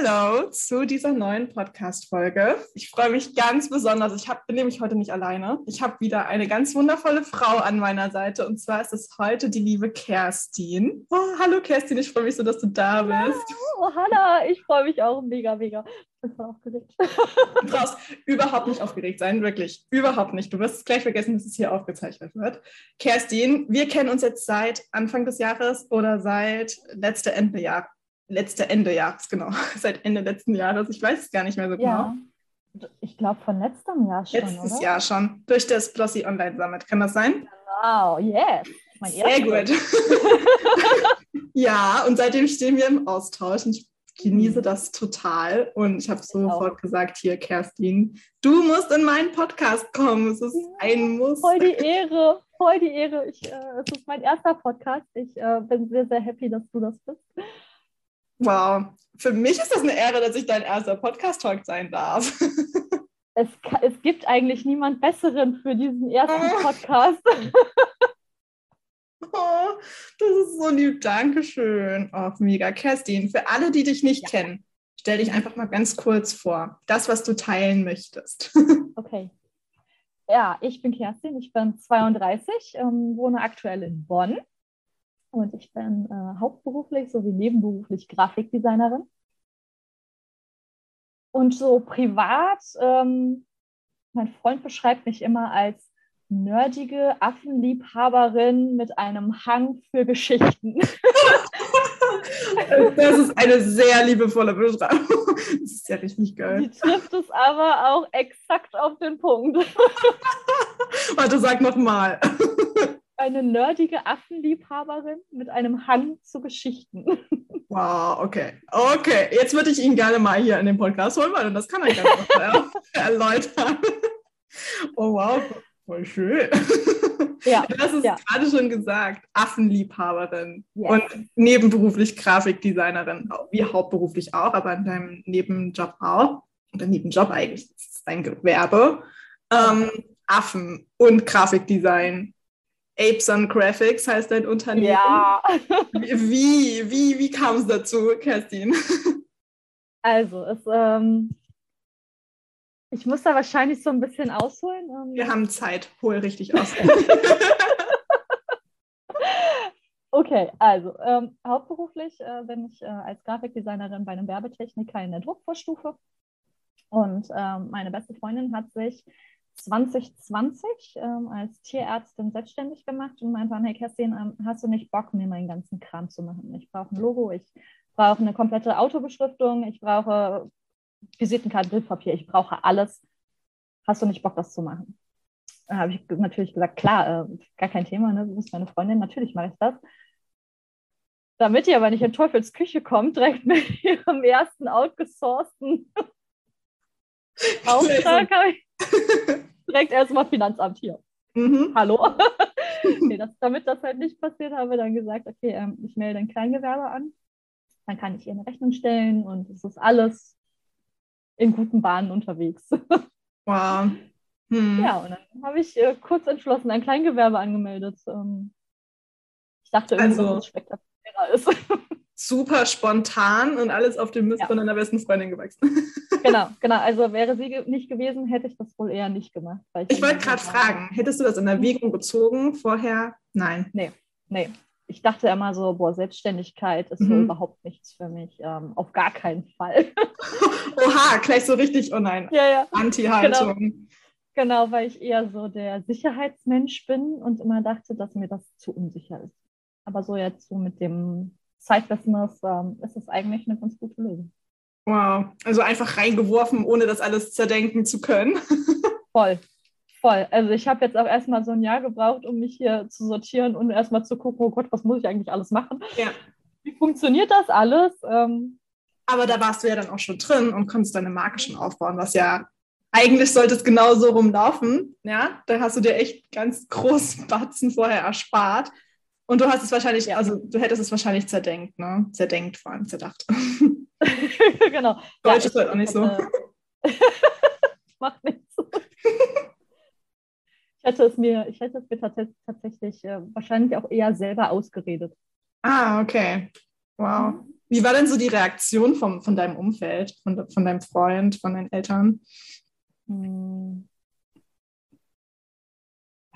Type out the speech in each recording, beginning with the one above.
Hello zu dieser neuen Podcast-Folge. Ich freue mich ganz besonders. Ich hab, bin nämlich heute nicht alleine. Ich habe wieder eine ganz wundervolle Frau an meiner Seite und zwar ist es heute die liebe Kerstin. Oh, hallo Kerstin, ich freue mich so, dass du da bist. Oh, Hanna, ich freue mich auch mega, mega. Ich bin aufgeregt. Du brauchst überhaupt nicht aufgeregt sein, wirklich. Überhaupt nicht. Du wirst es gleich vergessen, dass es hier aufgezeichnet wird. Kerstin, wir kennen uns jetzt seit Anfang des Jahres oder seit letzte Ende Jahr letzte Ende Jahres, genau, seit Ende letzten Jahres. Ich weiß es gar nicht mehr so ja. genau. Ich glaube von letztem Jahr schon. Letztes oder? Jahr schon, durch das Blossy Online Summit. Kann das sein? Wow, yes. Mein Sehr gut. ja, und seitdem stehen wir im Austausch und ich genieße das total. Und ich habe sofort auch. gesagt, hier, Kerstin, du musst in meinen Podcast kommen. Es ist ja, ein Muss. Voll die Ehre, voll die Ehre. Ich, äh, es ist mein erster Podcast. Ich äh, bin sehr, sehr happy, dass du das bist. Wow, für mich ist das eine Ehre, dass ich dein erster Podcast-Talk sein darf. Es, es gibt eigentlich niemand Besseren für diesen ersten Podcast. Oh, das ist so lieb. Dankeschön. Oh, mega. Kerstin, für alle, die dich nicht ja. kennen, stell dich einfach mal ganz kurz vor. Das, was du teilen möchtest. Okay. Ja, ich bin Kerstin, ich bin 32, ähm, wohne aktuell in Bonn und ich bin äh, hauptberuflich sowie nebenberuflich Grafikdesignerin. Und so privat, ähm, mein Freund beschreibt mich immer als nerdige Affenliebhaberin mit einem Hang für Geschichten. Das ist eine sehr liebevolle Beschreibung. Das ist ja richtig geil. Die trifft es aber auch exakt auf den Punkt. Warte, sag nochmal eine nerdige Affenliebhaberin mit einem Hang zu Geschichten. Wow, okay. Okay, jetzt würde ich ihn gerne mal hier in den Podcast holen, weil das kann er gerne noch erläutern. Oh wow, voll schön. Ja, du hast es ja. gerade schon gesagt, Affenliebhaberin yes. und nebenberuflich Grafikdesignerin, wie hauptberuflich auch, aber in deinem Nebenjob auch. Oder Nebenjob eigentlich, das ist dein Gewerbe. Ähm, Affen und Grafikdesign Apes on Graphics heißt dein Unternehmen. Ja. Wie, wie, wie kam es dazu, Kerstin? Also, es, ähm, ich muss da wahrscheinlich so ein bisschen ausholen. Ähm, Wir haben Zeit, hol richtig aus. okay, also ähm, hauptberuflich äh, bin ich äh, als Grafikdesignerin bei einem Werbetechniker in der Druckvorstufe. Und ähm, meine beste Freundin hat sich 2020 ähm, als Tierärztin selbstständig gemacht und meinte dann, hey Kerstin, ähm, hast du nicht Bock, mir meinen ganzen Kram zu machen? Ich brauche ein Logo, ich brauche eine komplette Autobeschriftung, ich brauche Visitenkarten, Bildpapier, ich brauche alles. Hast du nicht Bock, das zu machen? Da habe ich natürlich gesagt, klar, äh, gar kein Thema, ne? du bist meine Freundin, natürlich mache ich das. Damit ihr aber nicht in Teufels Küche kommt, direkt mit ihrem ersten outgesourcten Auftrag habe ich direkt erstmal Finanzamt hier. Mhm. Hallo. nee, das, damit das halt nicht passiert, haben wir dann gesagt, okay, ähm, ich melde ein Kleingewerbe an. Dann kann ich ihr eine Rechnung stellen und es ist alles in guten Bahnen unterwegs. Wow. Hm. Ja, und dann habe ich äh, kurz entschlossen ein Kleingewerbe angemeldet. Ähm, ich dachte irgendwie, also, dass es spektakulärer ist. Super spontan und alles auf dem Mist ja. von einer besten Freundin gewachsen. Genau, genau. Also wäre sie nicht gewesen, hätte ich das wohl eher nicht gemacht. ich, ich wollte gerade fragen, hättest du das in Erwägung gezogen vorher? Nein. Nee, nee. Ich dachte immer so, boah, Selbstständigkeit ist mhm. so überhaupt nichts für mich. Ähm, auf gar keinen Fall. Oha, gleich so richtig, oh nein, ja, ja. Anti-Haltung. Genau. Genau, weil ich eher so der Sicherheitsmensch bin und immer dachte, dass mir das zu unsicher ist. Aber so jetzt so mit dem Side-Business ähm, ist es eigentlich eine ganz gute Lösung. Wow, also einfach reingeworfen, ohne das alles zerdenken zu können. Voll, voll. Also ich habe jetzt auch erstmal so ein Jahr gebraucht, um mich hier zu sortieren und erstmal zu gucken, oh Gott, was muss ich eigentlich alles machen? Ja. Wie funktioniert das alles? Ähm, Aber da warst du ja dann auch schon drin und konntest deine Marke schon aufbauen, was ja eigentlich sollte es genau so rumlaufen. Ja, da hast du dir echt ganz großen Batzen vorher erspart. Und du hast es wahrscheinlich, also du hättest es wahrscheinlich zerdenkt, ne? Zerdenkt vor allem, zerdacht. genau. Deutsch ja, ist halt auch nicht so. Macht nichts. ich hätte es mir, ich hätte es mir tats tatsächlich äh, wahrscheinlich auch eher selber ausgeredet. Ah, okay. Wow. Mhm. Wie war denn so die Reaktion vom, von deinem Umfeld, von, von deinem Freund, von deinen Eltern? Hm.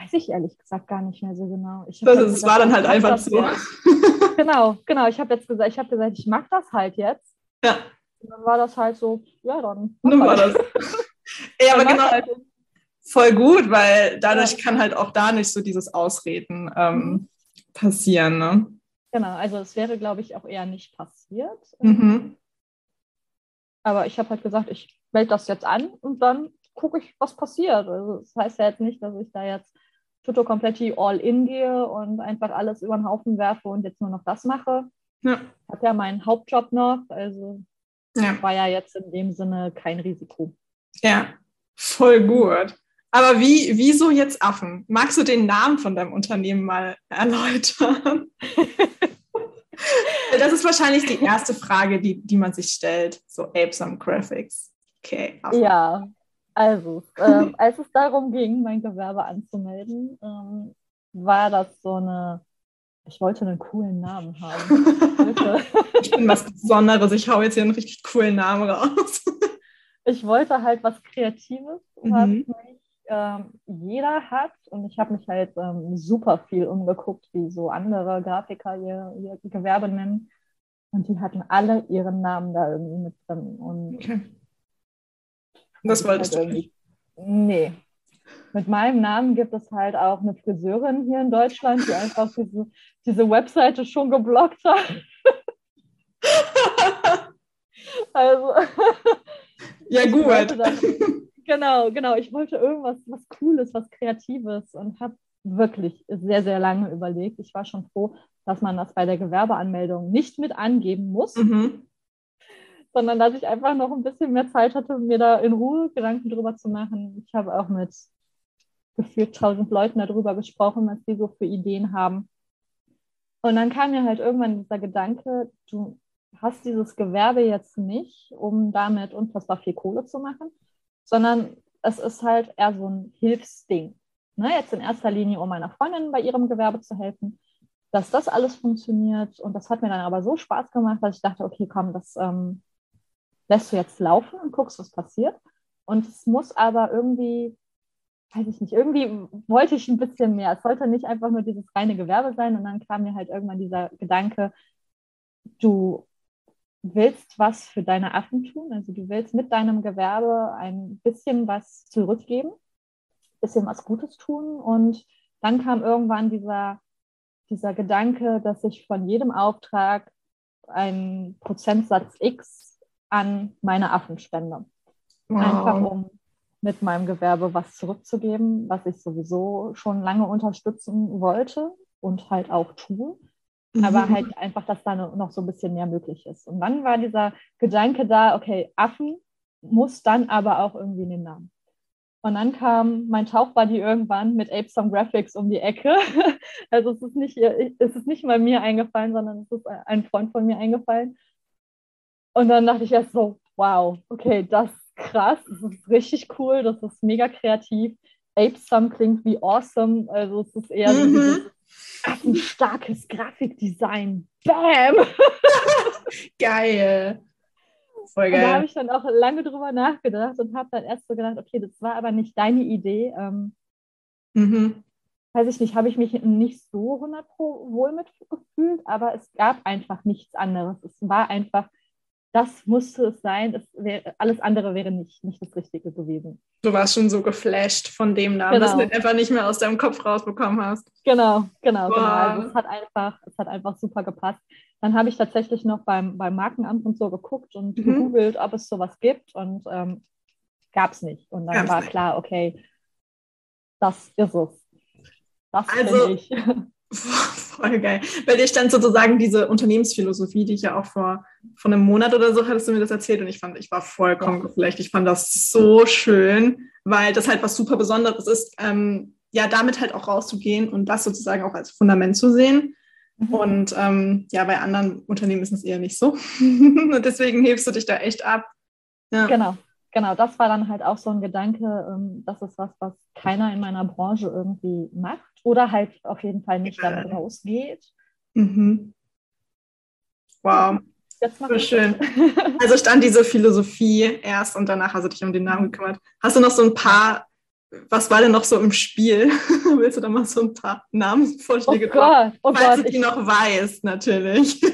Weiß ich ehrlich gesagt gar nicht mehr so genau. Ich das ist, gesagt, war dann halt einfach so. genau, genau. Ich habe jetzt gesagt, ich habe gesagt, ich mag das halt jetzt. Ja. Und dann war das halt so, ja, dann. Nun war das. ja, aber genau. Halt voll gut, weil dadurch ja. kann halt auch da nicht so dieses Ausreden ähm, mhm. passieren. Ne? Genau, also es wäre, glaube ich, auch eher nicht passiert. Mhm. Aber ich habe halt gesagt, ich melde das jetzt an und dann gucke ich, was passiert. Also das heißt ja jetzt nicht, dass ich da jetzt Tutto Kompletti all in gehe und einfach alles über den Haufen werfe und jetzt nur noch das mache. Ja. Ich habe ja meinen Hauptjob noch, also ja. war ja jetzt in dem Sinne kein Risiko. Ja, voll gut. Aber wie, wieso jetzt Affen? Magst du den Namen von deinem Unternehmen mal erläutern? das ist wahrscheinlich die erste Frage, die, die man sich stellt. So Apesome Graphics. Okay. Affen. Ja, also, ähm, als es darum ging, mein Gewerbe anzumelden, ähm, war das so eine, ich wollte einen coolen Namen haben. ich bin was Besonderes, ich hau jetzt hier einen richtig coolen Namen raus. ich wollte halt was Kreatives, was mhm. nicht ähm, jeder hat. Und ich habe mich halt ähm, super viel umgeguckt, wie so andere Grafiker ihr, ihr Gewerbe nennen. Und die hatten alle ihren Namen da irgendwie mit drin. Und okay das wolltest halt du nicht. Nee. Mit meinem Namen gibt es halt auch eine Friseurin hier in Deutschland, die einfach diese, diese Webseite schon geblockt hat. also. Ja, gut. Dann, genau, genau. Ich wollte irgendwas, was Cooles, was Kreatives und habe wirklich sehr, sehr lange überlegt. Ich war schon froh, dass man das bei der Gewerbeanmeldung nicht mit angeben muss. Mhm sondern dass ich einfach noch ein bisschen mehr Zeit hatte, mir da in Ruhe Gedanken drüber zu machen. Ich habe auch mit gefühlt tausend Leuten darüber gesprochen, was die so für Ideen haben. Und dann kam mir halt irgendwann dieser Gedanke, du hast dieses Gewerbe jetzt nicht, um damit unfassbar viel Kohle zu machen, sondern es ist halt eher so ein Hilfsding. Ne, jetzt in erster Linie, um meiner Freundin bei ihrem Gewerbe zu helfen, dass das alles funktioniert. Und das hat mir dann aber so Spaß gemacht, dass ich dachte, okay, komm, das ähm, lässt du jetzt laufen und guckst, was passiert. Und es muss aber irgendwie, weiß ich nicht, irgendwie wollte ich ein bisschen mehr. Es sollte nicht einfach nur dieses reine Gewerbe sein. Und dann kam mir halt irgendwann dieser Gedanke, du willst was für deine Affen tun. Also du willst mit deinem Gewerbe ein bisschen was zurückgeben, ein bisschen was Gutes tun. Und dann kam irgendwann dieser, dieser Gedanke, dass ich von jedem Auftrag einen Prozentsatz X an meine Affenspende. Wow. Einfach um mit meinem Gewerbe was zurückzugeben, was ich sowieso schon lange unterstützen wollte und halt auch tue. Mhm. Aber halt einfach, dass da noch so ein bisschen mehr möglich ist. Und dann war dieser Gedanke da, okay, Affen muss dann aber auch irgendwie in den Namen. Und dann kam mein Tauchbuddy irgendwann mit Apesome Graphics um die Ecke. Also es ist nicht, es ist nicht mal mir eingefallen, sondern es ist ein Freund von mir eingefallen. Und dann dachte ich erst so, wow, okay, das ist krass, das ist richtig cool, das ist mega kreativ. Apesome klingt wie awesome, also es ist eher mhm. so ein starkes Grafikdesign. Bam! geil. Voll geil. Und da habe ich dann auch lange drüber nachgedacht und habe dann erst so gedacht, okay, das war aber nicht deine Idee. Ähm, mhm. Weiß ich nicht, habe ich mich nicht so 100 wohl mitgefühlt, aber es gab einfach nichts anderes. Es war einfach das musste es sein. Es wär, alles andere wäre nicht, nicht das Richtige gewesen. Du warst schon so geflasht von dem Namen, genau. dass du einfach nicht mehr aus deinem Kopf rausbekommen hast. Genau, genau, genau. Also es hat einfach, es hat einfach super gepasst. Dann habe ich tatsächlich noch beim, beim Markenamt und so geguckt und mhm. gegoogelt, ob es sowas gibt und ähm, gab es nicht. Und dann Gab's war nicht. klar, okay, das ist es. Das also, ich. Voll geil. Bei dir stand sozusagen diese Unternehmensphilosophie, die ich ja auch vor, vor einem Monat oder so hattest du mir das erzählt und ich fand, ich war vollkommen geflecht. Ich fand das so schön, weil das halt was super Besonderes ist, ähm, ja, damit halt auch rauszugehen und das sozusagen auch als Fundament zu sehen. Mhm. Und ähm, ja, bei anderen Unternehmen ist es eher nicht so. und deswegen hebst du dich da echt ab. Ja. Genau, genau. Das war dann halt auch so ein Gedanke, ähm, das ist was, was keiner in meiner Branche irgendwie macht oder halt auf jeden Fall nicht damit rausgeht. Mhm. Wow. Jetzt so schön. Also stand diese Philosophie erst und danach hast du dich um den Namen gekümmert. Hast du noch so ein paar, was war denn noch so im Spiel? Willst du da mal so ein paar Namensvorschläge oh Gott, oh Falls Gott, du die ich, noch weißt, natürlich.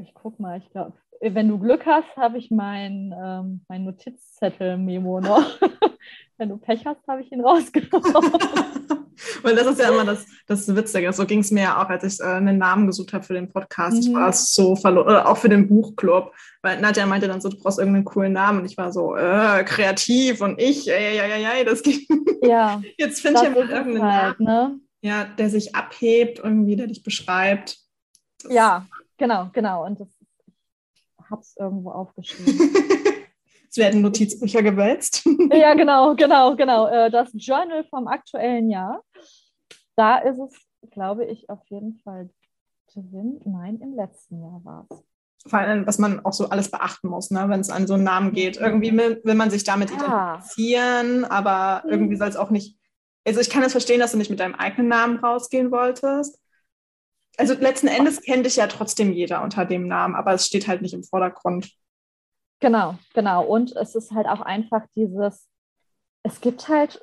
Ich guck mal, ich glaube, wenn du Glück hast, habe ich mein, ähm, mein Notizzettel-Memo noch. wenn du Pech hast, habe ich ihn rausgenommen. Weil das ist ja immer das, das Witzige. So ging es mir ja auch, als ich äh, einen Namen gesucht habe für den Podcast. Mhm. Ich war so verloren, oder auch für den Buchclub. Weil Nadja meinte dann so, du brauchst irgendeinen coolen Namen. Und ich war so, äh, kreativ und ich, ja, ja, ja, ja, das geht. Ja. Jetzt finde ich ja mal irgendeinen halt, Namen, ne? ja, der sich abhebt, irgendwie, der dich beschreibt. Das ja, genau, genau. Und das, habe es irgendwo aufgeschrieben. Es werden Notizbücher gewälzt. ja, genau, genau, genau. Äh, das Journal vom aktuellen Jahr. Da ist es, glaube ich, auf jeden Fall drin. Nein, im letzten Jahr war es. Vor allem, was man auch so alles beachten muss, ne? wenn es an so einen Namen geht. Irgendwie will, will man sich damit ja. identifizieren, aber mhm. irgendwie soll es auch nicht. Also ich kann es verstehen, dass du nicht mit deinem eigenen Namen rausgehen wolltest. Also letzten Endes kennt dich ja trotzdem jeder unter dem Namen, aber es steht halt nicht im Vordergrund. Genau, genau. Und es ist halt auch einfach dieses, es gibt halt,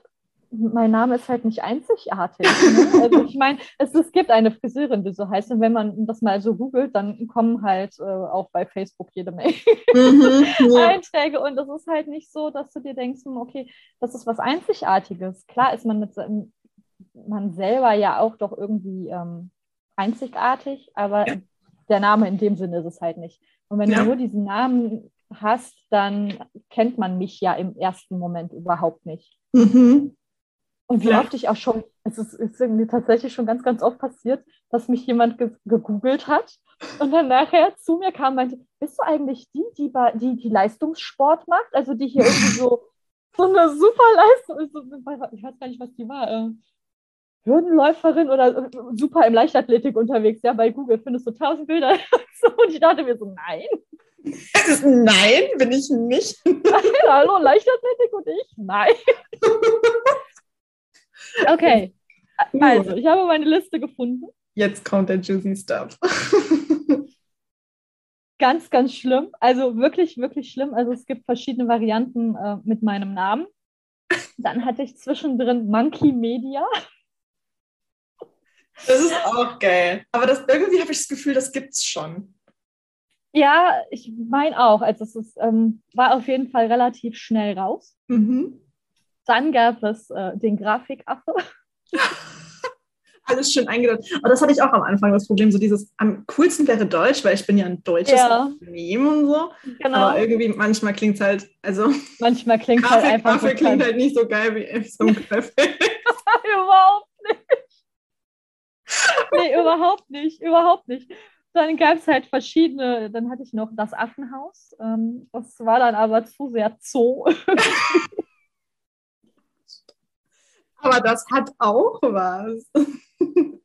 mein Name ist halt nicht einzigartig. Ne? Also ich meine, es, es gibt eine Friseurin, die so heißt. Und wenn man das mal so googelt, dann kommen halt äh, auch bei Facebook jede Menge mhm, ja. Einträge. Und es ist halt nicht so, dass du dir denkst, hm, okay, das ist was Einzigartiges. Klar ist man mit man selber ja auch doch irgendwie ähm, einzigartig, aber ja. der Name in dem Sinne ist es halt nicht. Und wenn ja. du nur diesen Namen hast, dann kennt man mich ja im ersten Moment überhaupt nicht. Mhm. Und wie ja. oft ich auch schon, es ist, ist mir tatsächlich schon ganz, ganz oft passiert, dass mich jemand ge gegoogelt hat und dann nachher zu mir kam und meinte, bist du eigentlich die, die, die, die Leistungssport macht? Also die hier irgendwie so, so eine super Leistung, ich weiß gar nicht, was die war, äh, Hürdenläuferin oder äh, super im Leichtathletik unterwegs. Ja, bei Google findest du tausend Bilder. und ich dachte mir so, nein. Nein, bin ich nicht. Hallo, Leichtathletik und ich? Nein. Okay, also ich habe meine Liste gefunden. Jetzt kommt der Juicy Stuff. ganz, ganz schlimm. Also wirklich, wirklich schlimm. Also es gibt verschiedene Varianten äh, mit meinem Namen. Dann hatte ich zwischendrin Monkey Media. Das ist auch geil. Aber das, irgendwie habe ich das Gefühl, das gibt es schon. Ja, ich meine auch. Also es ist, ähm, war auf jeden Fall relativ schnell raus. Mhm. Dann gab es äh, den Grafikaffe. Alles schön eingedeutet. Aber das hatte ich auch am Anfang das Problem, so dieses, am coolsten wäre Deutsch, weil ich bin ja ein deutsches ja. Unternehmen und so. Genau. Aber irgendwie manchmal klingt es halt, also. Manchmal klingt es halt einfach. Kaffee so klingt halt nicht so geil wie so ein Überhaupt nicht. nee, überhaupt nicht, überhaupt nicht dann gab es halt verschiedene, dann hatte ich noch das Affenhaus. Ähm, das war dann aber zu sehr Zoo. aber das hat auch was.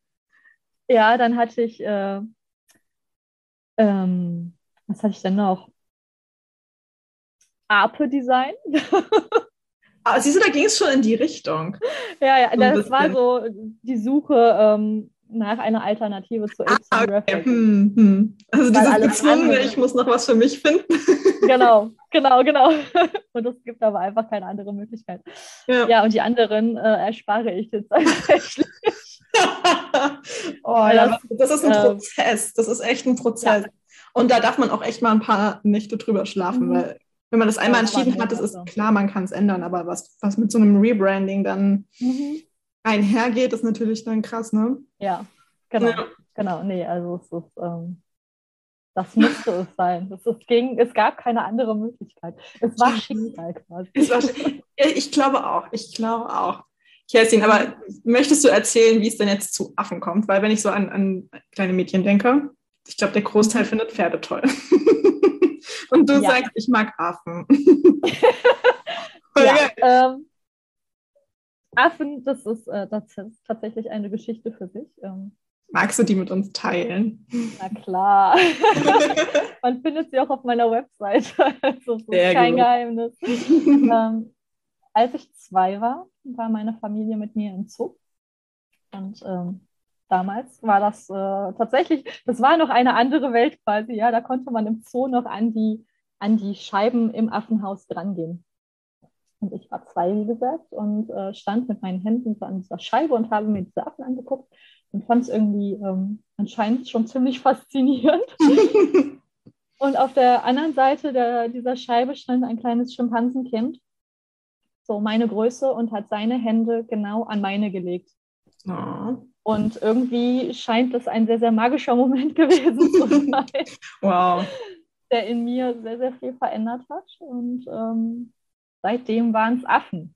ja, dann hatte ich, äh, ähm, was hatte ich denn noch? Ape-Design. ah, siehst du, da ging es schon in die Richtung. Ja, ja, das war so die Suche ähm, nach einer Alternative zu Apes ah, okay. hm, hm. Also dieses gezwungene, ich muss noch was für mich finden. genau, genau, genau. Und es gibt aber einfach keine andere Möglichkeit. Ja, ja und die anderen äh, erspare ich jetzt tatsächlich. oh, ja, das, das, ist ein ähm, Prozess. Das ist echt ein Prozess. Ja. Und da darf man auch echt mal ein paar Nächte drüber schlafen, mhm. weil wenn man das einmal ja, entschieden hat, das ist klar, man kann es ändern, aber was, was mit so einem Rebranding dann mhm. Einhergeht, ist natürlich dann krass, ne? Ja, genau. Ja. Genau, nee, also es ist, ähm, das musste es sein. Es, es, ging, es gab keine andere Möglichkeit. Es war Schicksal quasi. War, ich glaube auch, ich glaube auch. Kerstin, aber möchtest du erzählen, wie es denn jetzt zu Affen kommt? Weil wenn ich so an, an kleine Mädchen denke, ich glaube, der Großteil mhm. findet Pferde toll. Und du ja. sagst, ich mag Affen. ja, ähm, Affen, das ist, äh, das ist tatsächlich eine Geschichte für sich. Ähm, Magst du die mit uns teilen? Na klar. Man findet sie auch auf meiner Website. Also ist kein gut. Geheimnis. ähm, als ich zwei war, war meine Familie mit mir im Zoo. Und ähm, damals war das äh, tatsächlich, das war noch eine andere Welt quasi, ja. Da konnte man im Zoo noch an die, an die Scheiben im Affenhaus drangehen. Und ich war zwei, wie gesagt, und äh, stand mit meinen Händen so an dieser Scheibe und habe mir diese Affen angeguckt und fand es irgendwie ähm, anscheinend schon ziemlich faszinierend. und auf der anderen Seite der, dieser Scheibe stand ein kleines Schimpansenkind, so meine Größe, und hat seine Hände genau an meine gelegt. Oh. Und irgendwie scheint das ein sehr, sehr magischer Moment gewesen zu sein. wow. Der in mir sehr, sehr viel verändert hat. Und ähm, seitdem waren es Affen.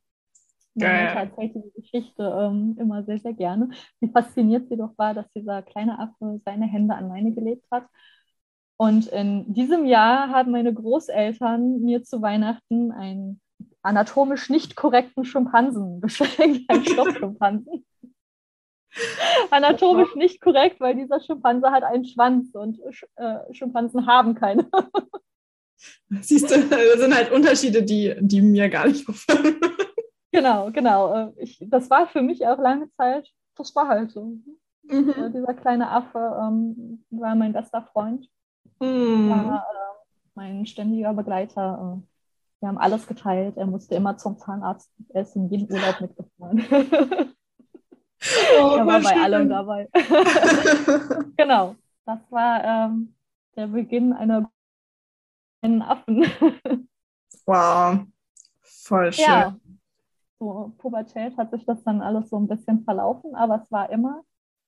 Meine Mutter erzählte die Geschichte ähm, immer sehr, sehr gerne. Wie fasziniert sie doch war, dass dieser kleine Affe seine Hände an meine gelegt hat. Und in diesem Jahr haben meine Großeltern mir zu Weihnachten einen anatomisch nicht korrekten Schimpansen geschenkt, einen Stoffschimpansen. anatomisch nicht korrekt, weil dieser Schimpanse hat einen Schwanz und äh, Schimpansen haben keine. Siehst du, das sind halt Unterschiede, die, die mir gar nicht auffallen. Genau, genau. Äh, ich, das war für mich auch lange Zeit, das war halt so. Mhm. Äh, dieser kleine Affe ähm, war mein bester Freund, mhm. war äh, mein ständiger Begleiter. Äh, wir haben alles geteilt. Er musste immer zum Zahnarzt. Er ist in jedem Urlaub mitgefahren. Oh, er war bei schön. allem dabei. genau, das war ähm, der Beginn einer einen Affen. wow, voll schön. Ja, so Pubertät hat sich das dann alles so ein bisschen verlaufen, aber es war immer,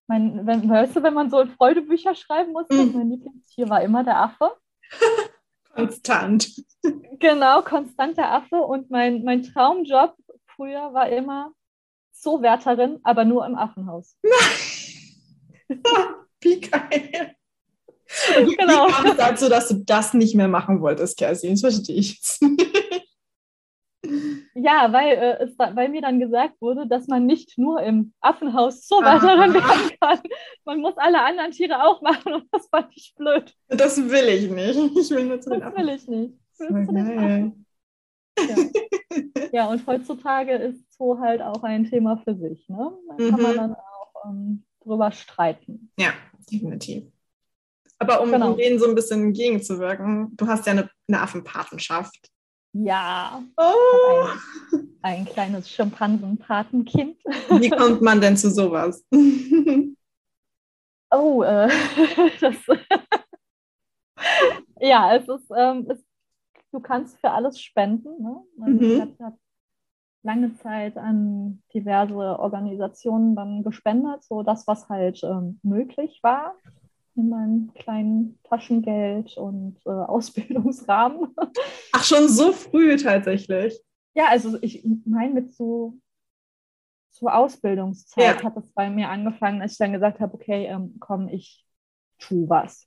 mein, wenn, weißt du, wenn man so Freudebücher schreiben musste, mm. mein Lieblingstier war immer der Affe. Konstant. Genau, konstant der Affe. Und mein, mein Traumjob früher war immer Zoowärterin, aber nur im Affenhaus. Wie geil. Und genau. Wie kam es dazu, dass du das nicht mehr machen wolltest, Kerstin? Das verstehe ich jetzt nicht. Ja, weil, äh, es, weil mir dann gesagt wurde, dass man nicht nur im Affenhaus so weiter werden kann. Man muss alle anderen Tiere auch machen und das fand ich blöd. Das will ich nicht. Ich will nur zu den Das will ich nicht. Affen. Ja. ja, und heutzutage ist so halt auch ein Thema für sich. Ne? Da kann man mhm. dann auch ähm, drüber streiten. Ja, definitiv. Aber um, genau. denen so ein bisschen entgegenzuwirken, du hast ja eine, eine Affenpatenschaft. Ja. Oh. Ein, ein, kleines Schimpansenpatenkind. Wie kommt man denn zu sowas? oh, äh, das, ja, es ist, ähm, es, du kannst für alles spenden. Ne? Mhm. Ich habe lange Zeit an diverse Organisationen dann gespendet, so das, was halt ähm, möglich war in meinem kleinen Taschengeld und äh, Ausbildungsrahmen. Ach, schon so früh tatsächlich. Ja, also ich meine mit so zur Ausbildungszeit ja. hat es bei mir angefangen, als ich dann gesagt habe, okay, ähm, komm, ich tu was.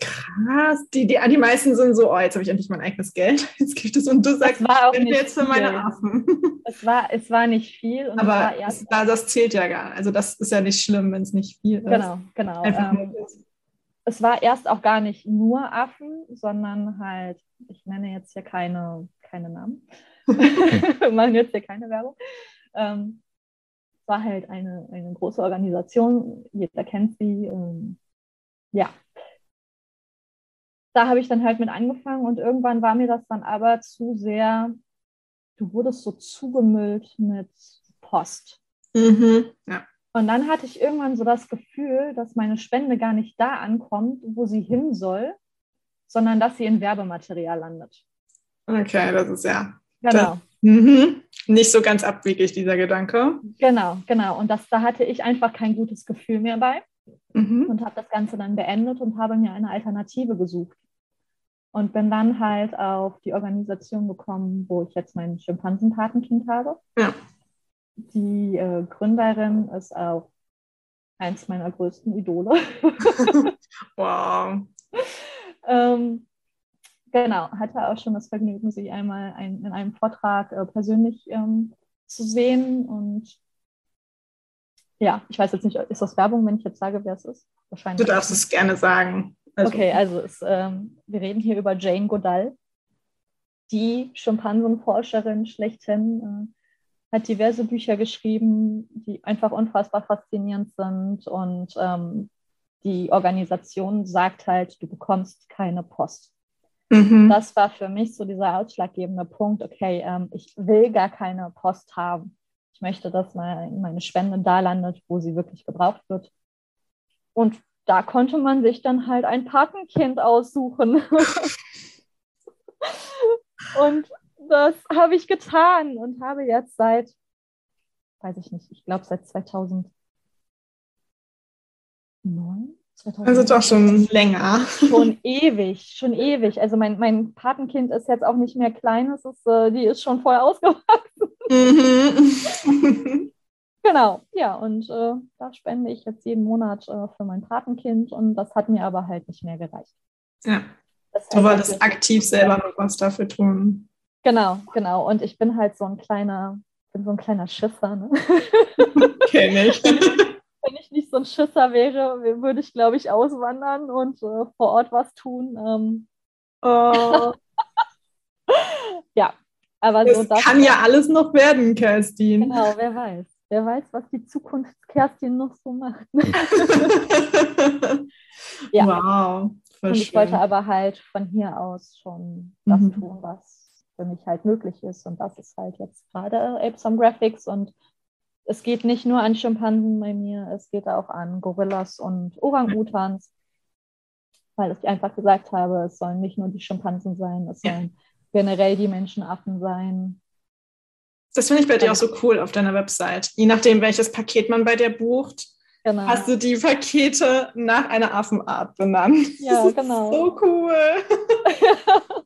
Krass, die, die, die meisten sind so, oh, jetzt habe ich endlich mein eigenes Geld, jetzt gibt es und du sagst, ich war auch nicht jetzt für meine Affen. Es war, es war nicht viel. Aber es, das zählt ja gar nicht. Also das ist ja nicht schlimm, wenn es nicht viel ist. Genau, genau. Ähm, es war erst auch gar nicht nur Affen, sondern halt, ich nenne jetzt hier keine, keine Namen, wir machen jetzt hier keine Werbung. Ähm, es war halt eine, eine große Organisation, jeder kennt sie. Ähm, ja. Da habe ich dann halt mit angefangen und irgendwann war mir das dann aber zu sehr, du wurdest so zugemüllt mit Post. Mhm, ja. Und dann hatte ich irgendwann so das Gefühl, dass meine Spende gar nicht da ankommt, wo sie hin soll, sondern dass sie in Werbematerial landet. Okay, das ist ja. Genau. Mhm. Nicht so ganz abwegig, dieser Gedanke. Genau, genau. Und das, da hatte ich einfach kein gutes Gefühl mehr bei mhm. und habe das Ganze dann beendet und habe mir eine Alternative gesucht. Und bin dann halt auf die Organisation gekommen, wo ich jetzt mein Schimpansenpatenkind habe. Ja. Die äh, Gründerin ist auch eins meiner größten Idole. wow. ähm, genau, hatte auch schon das Vergnügen, sie einmal ein, in einem Vortrag äh, persönlich ähm, zu sehen. Und ja, ich weiß jetzt nicht, ist das Werbung, wenn ich jetzt sage, wer es ist? Wahrscheinlich. Du darfst es gerne sagen. Also. Okay, also es, ähm, wir reden hier über Jane Goodall, die Schimpansenforscherin schlechthin. Äh, hat diverse Bücher geschrieben, die einfach unfassbar faszinierend sind. Und ähm, die Organisation sagt halt, du bekommst keine Post. Mhm. Das war für mich so dieser ausschlaggebende Punkt, okay, ähm, ich will gar keine Post haben. Ich möchte, dass meine Spende da landet, wo sie wirklich gebraucht wird. Und da konnte man sich dann halt ein Patenkind aussuchen. und das habe ich getan und habe jetzt seit, weiß ich nicht, ich glaube seit 2009. 2009, also doch schon länger. Schon ewig, schon ewig. Also mein, mein Patenkind ist jetzt auch nicht mehr klein, es ist, äh, die ist schon voll ausgewachsen. Mhm. genau, ja, und äh, da spende ich jetzt jeden Monat äh, für mein Patenkind und das hat mir aber halt nicht mehr gereicht. Ja. Das heißt, du wolltest aktiv selber noch was dafür tun. Genau, genau. Und ich bin halt so ein kleiner, bin so ein kleiner Schisser. Ne? Kenn ich. Wenn ich nicht so ein Schisser wäre, würde ich, glaube ich, auswandern und äh, vor Ort was tun. Ähm, oh. ja, aber das so. Das kann ja alles noch werden, Kerstin. Genau, wer weiß. Wer weiß, was die Zukunft Kerstin noch so macht. ja. Wow. Und ich wollte aber halt von hier aus schon das mhm. tun, was für mich halt möglich ist. Und das ist halt jetzt gerade Apesome Graphics. Und es geht nicht nur an Schimpansen bei mir, es geht auch an Gorillas und Orang-Utans, weil ich einfach gesagt habe, es sollen nicht nur die Schimpansen sein, es sollen generell die Menschenaffen sein. Das finde ich bei dir auch so cool auf deiner Website. Je nachdem, welches Paket man bei dir bucht, Genau. Hast du die Pakete nach einer Affenart benannt? Ja, genau. So cool.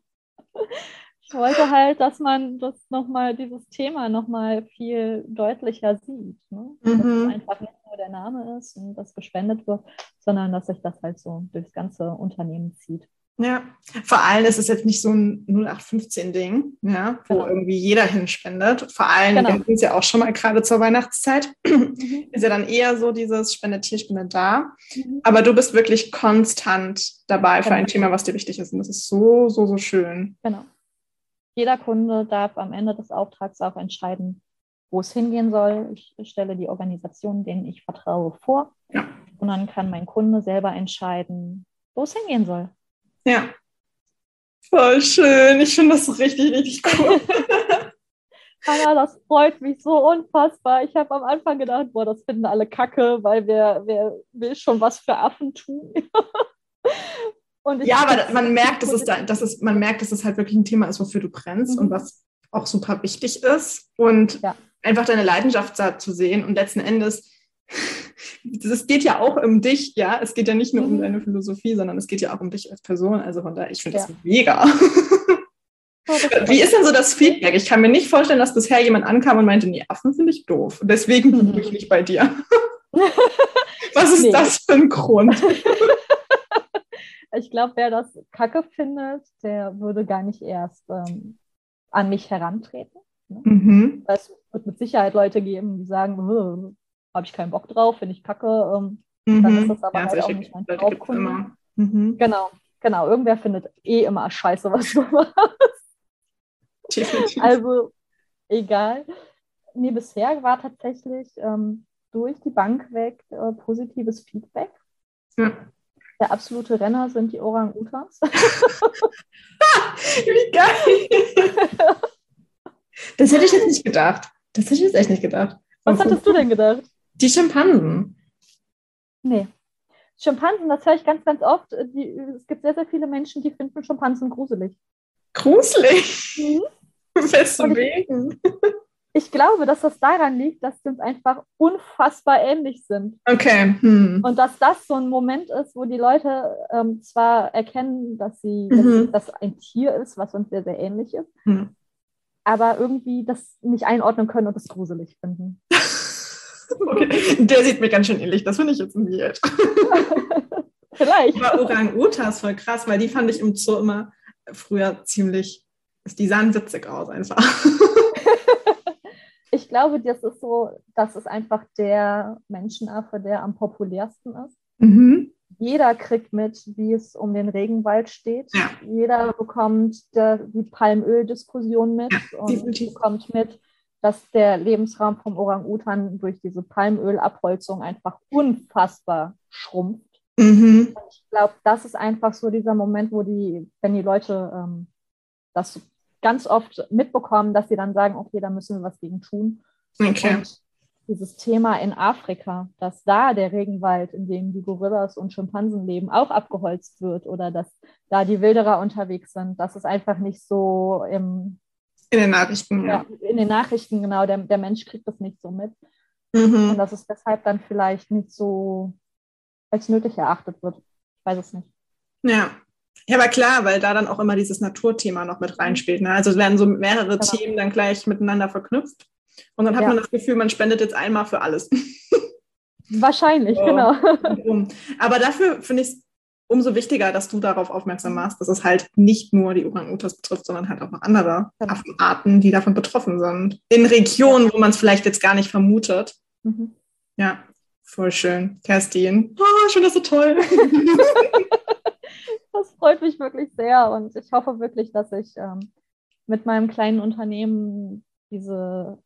Ich wollte halt, dass man das nochmal, dieses Thema nochmal viel deutlicher sieht. Ne? Mhm. Dass es einfach nicht nur der Name ist und das gespendet wird, sondern dass sich das halt so durchs ganze Unternehmen zieht. Ja, vor allem ist es jetzt nicht so ein 0815-Ding, ja, wo genau. irgendwie jeder hinspendet. Vor allem, genau. wir sind ja auch schon mal gerade zur Weihnachtszeit, mhm. ist ja dann eher so dieses Spendet hier, spendet da. Mhm. Aber du bist wirklich konstant dabei genau. für ein Thema, was dir wichtig ist. Und das ist so, so, so schön. Genau jeder Kunde darf am Ende des Auftrags auch entscheiden, wo es hingehen soll. Ich stelle die Organisation, denen ich vertraue, vor. Ja. Und dann kann mein Kunde selber entscheiden, wo es hingehen soll. Ja. Voll schön. Ich finde das richtig, richtig cool. Hanna, das freut mich so unfassbar. Ich habe am Anfang gedacht, boah, das finden alle kacke, weil wer, wer will schon was für Affen tun? ja, aber man merkt, dass es da, dass es, man merkt, dass es halt wirklich ein Thema ist, wofür du brennst mhm. und was auch super wichtig ist. Und ja. einfach deine Leidenschaft da zu sehen und letzten Endes, es geht ja auch um dich, ja. Es geht ja nicht nur mhm. um deine Philosophie, sondern es geht ja auch um dich als Person. Also von daher, ich finde ja. das mega. Wie ist denn so das Feedback? Ich kann mir nicht vorstellen, dass bisher jemand ankam und meinte, nee, Affen finde ich doof. Deswegen mhm. buche ich nicht bei dir. Was ist nee. das für ein Grund? Ich glaube, wer das kacke findet, der würde gar nicht erst ähm, an mich herantreten. Ne? Mhm. Es wird mit Sicherheit Leute geben, die sagen, habe ich keinen Bock drauf, finde ich kacke. Ähm, mhm. Dann ist das aber ja, halt auch nicht mein Traumkunde. Mhm. Genau, genau. Irgendwer findet eh immer scheiße, was du machst. Also, egal. Nee, bisher war tatsächlich ähm, durch die Bank weg äh, positives Feedback. Ja. Der absolute Renner sind die Orang-Utans. Wie geil! Das hätte ich jetzt nicht gedacht. Das hätte ich jetzt echt nicht gedacht. Was hattest du denn gedacht? Die Schimpansen. Nee. Schimpansen, das höre ich ganz, ganz oft. Die, es gibt sehr, sehr viele Menschen, die finden Schimpansen gruselig. Gruselig? Mhm. Weswegen? Ich glaube, dass das daran liegt, dass sie uns einfach unfassbar ähnlich sind. Okay. Hm. Und dass das so ein Moment ist, wo die Leute ähm, zwar erkennen, dass sie mhm. dass das ein Tier ist, was uns sehr, sehr ähnlich ist, mhm. aber irgendwie das nicht einordnen können und es gruselig finden. okay. Der sieht mir ganz schön ähnlich. Das finde ich jetzt weird. Vielleicht. Aber Orang-Utas voll krass, weil die fand ich im Zoo immer früher ziemlich, die sahen witzig aus einfach. Ich glaube, das ist so, das ist einfach der Menschenaffe, der am populärsten ist. Mhm. Jeder kriegt mit, wie es um den Regenwald steht. Ja. Jeder bekommt der, die Palmöl-Diskussion mit ja, und bekommt mit, dass der Lebensraum vom Orang-Utan durch diese Palmölabholzung einfach unfassbar schrumpft. Mhm. ich glaube, das ist einfach so dieser Moment, wo die, wenn die Leute ähm, das ganz oft mitbekommen, dass sie dann sagen, okay, da müssen wir was gegen tun. Okay. Und dieses Thema in Afrika, dass da der Regenwald, in dem die Gorillas und Schimpansen leben, auch abgeholzt wird oder dass da die Wilderer unterwegs sind, das ist einfach nicht so im in den Nachrichten, ja. ja. In den Nachrichten, genau. Der, der Mensch kriegt das nicht so mit. Mhm. Und dass es deshalb dann vielleicht nicht so als nötig erachtet wird. Ich weiß es nicht. Ja, ja, aber klar, weil da dann auch immer dieses Naturthema noch mit reinspielt. Ne? Also es werden so mehrere genau. Themen dann gleich miteinander verknüpft. Und dann hat ja. man das Gefühl, man spendet jetzt einmal für alles. Wahrscheinlich, so. genau. Aber dafür finde ich es umso wichtiger, dass du darauf aufmerksam machst, dass es halt nicht nur die Orang-Utas betrifft, sondern halt auch noch andere ja. Affenarten, die davon betroffen sind. In Regionen, ja. wo man es vielleicht jetzt gar nicht vermutet. Mhm. Ja, voll schön. Kerstin, oh, schon das so toll. das freut mich wirklich sehr und ich hoffe wirklich, dass ich ähm, mit meinem kleinen Unternehmen diese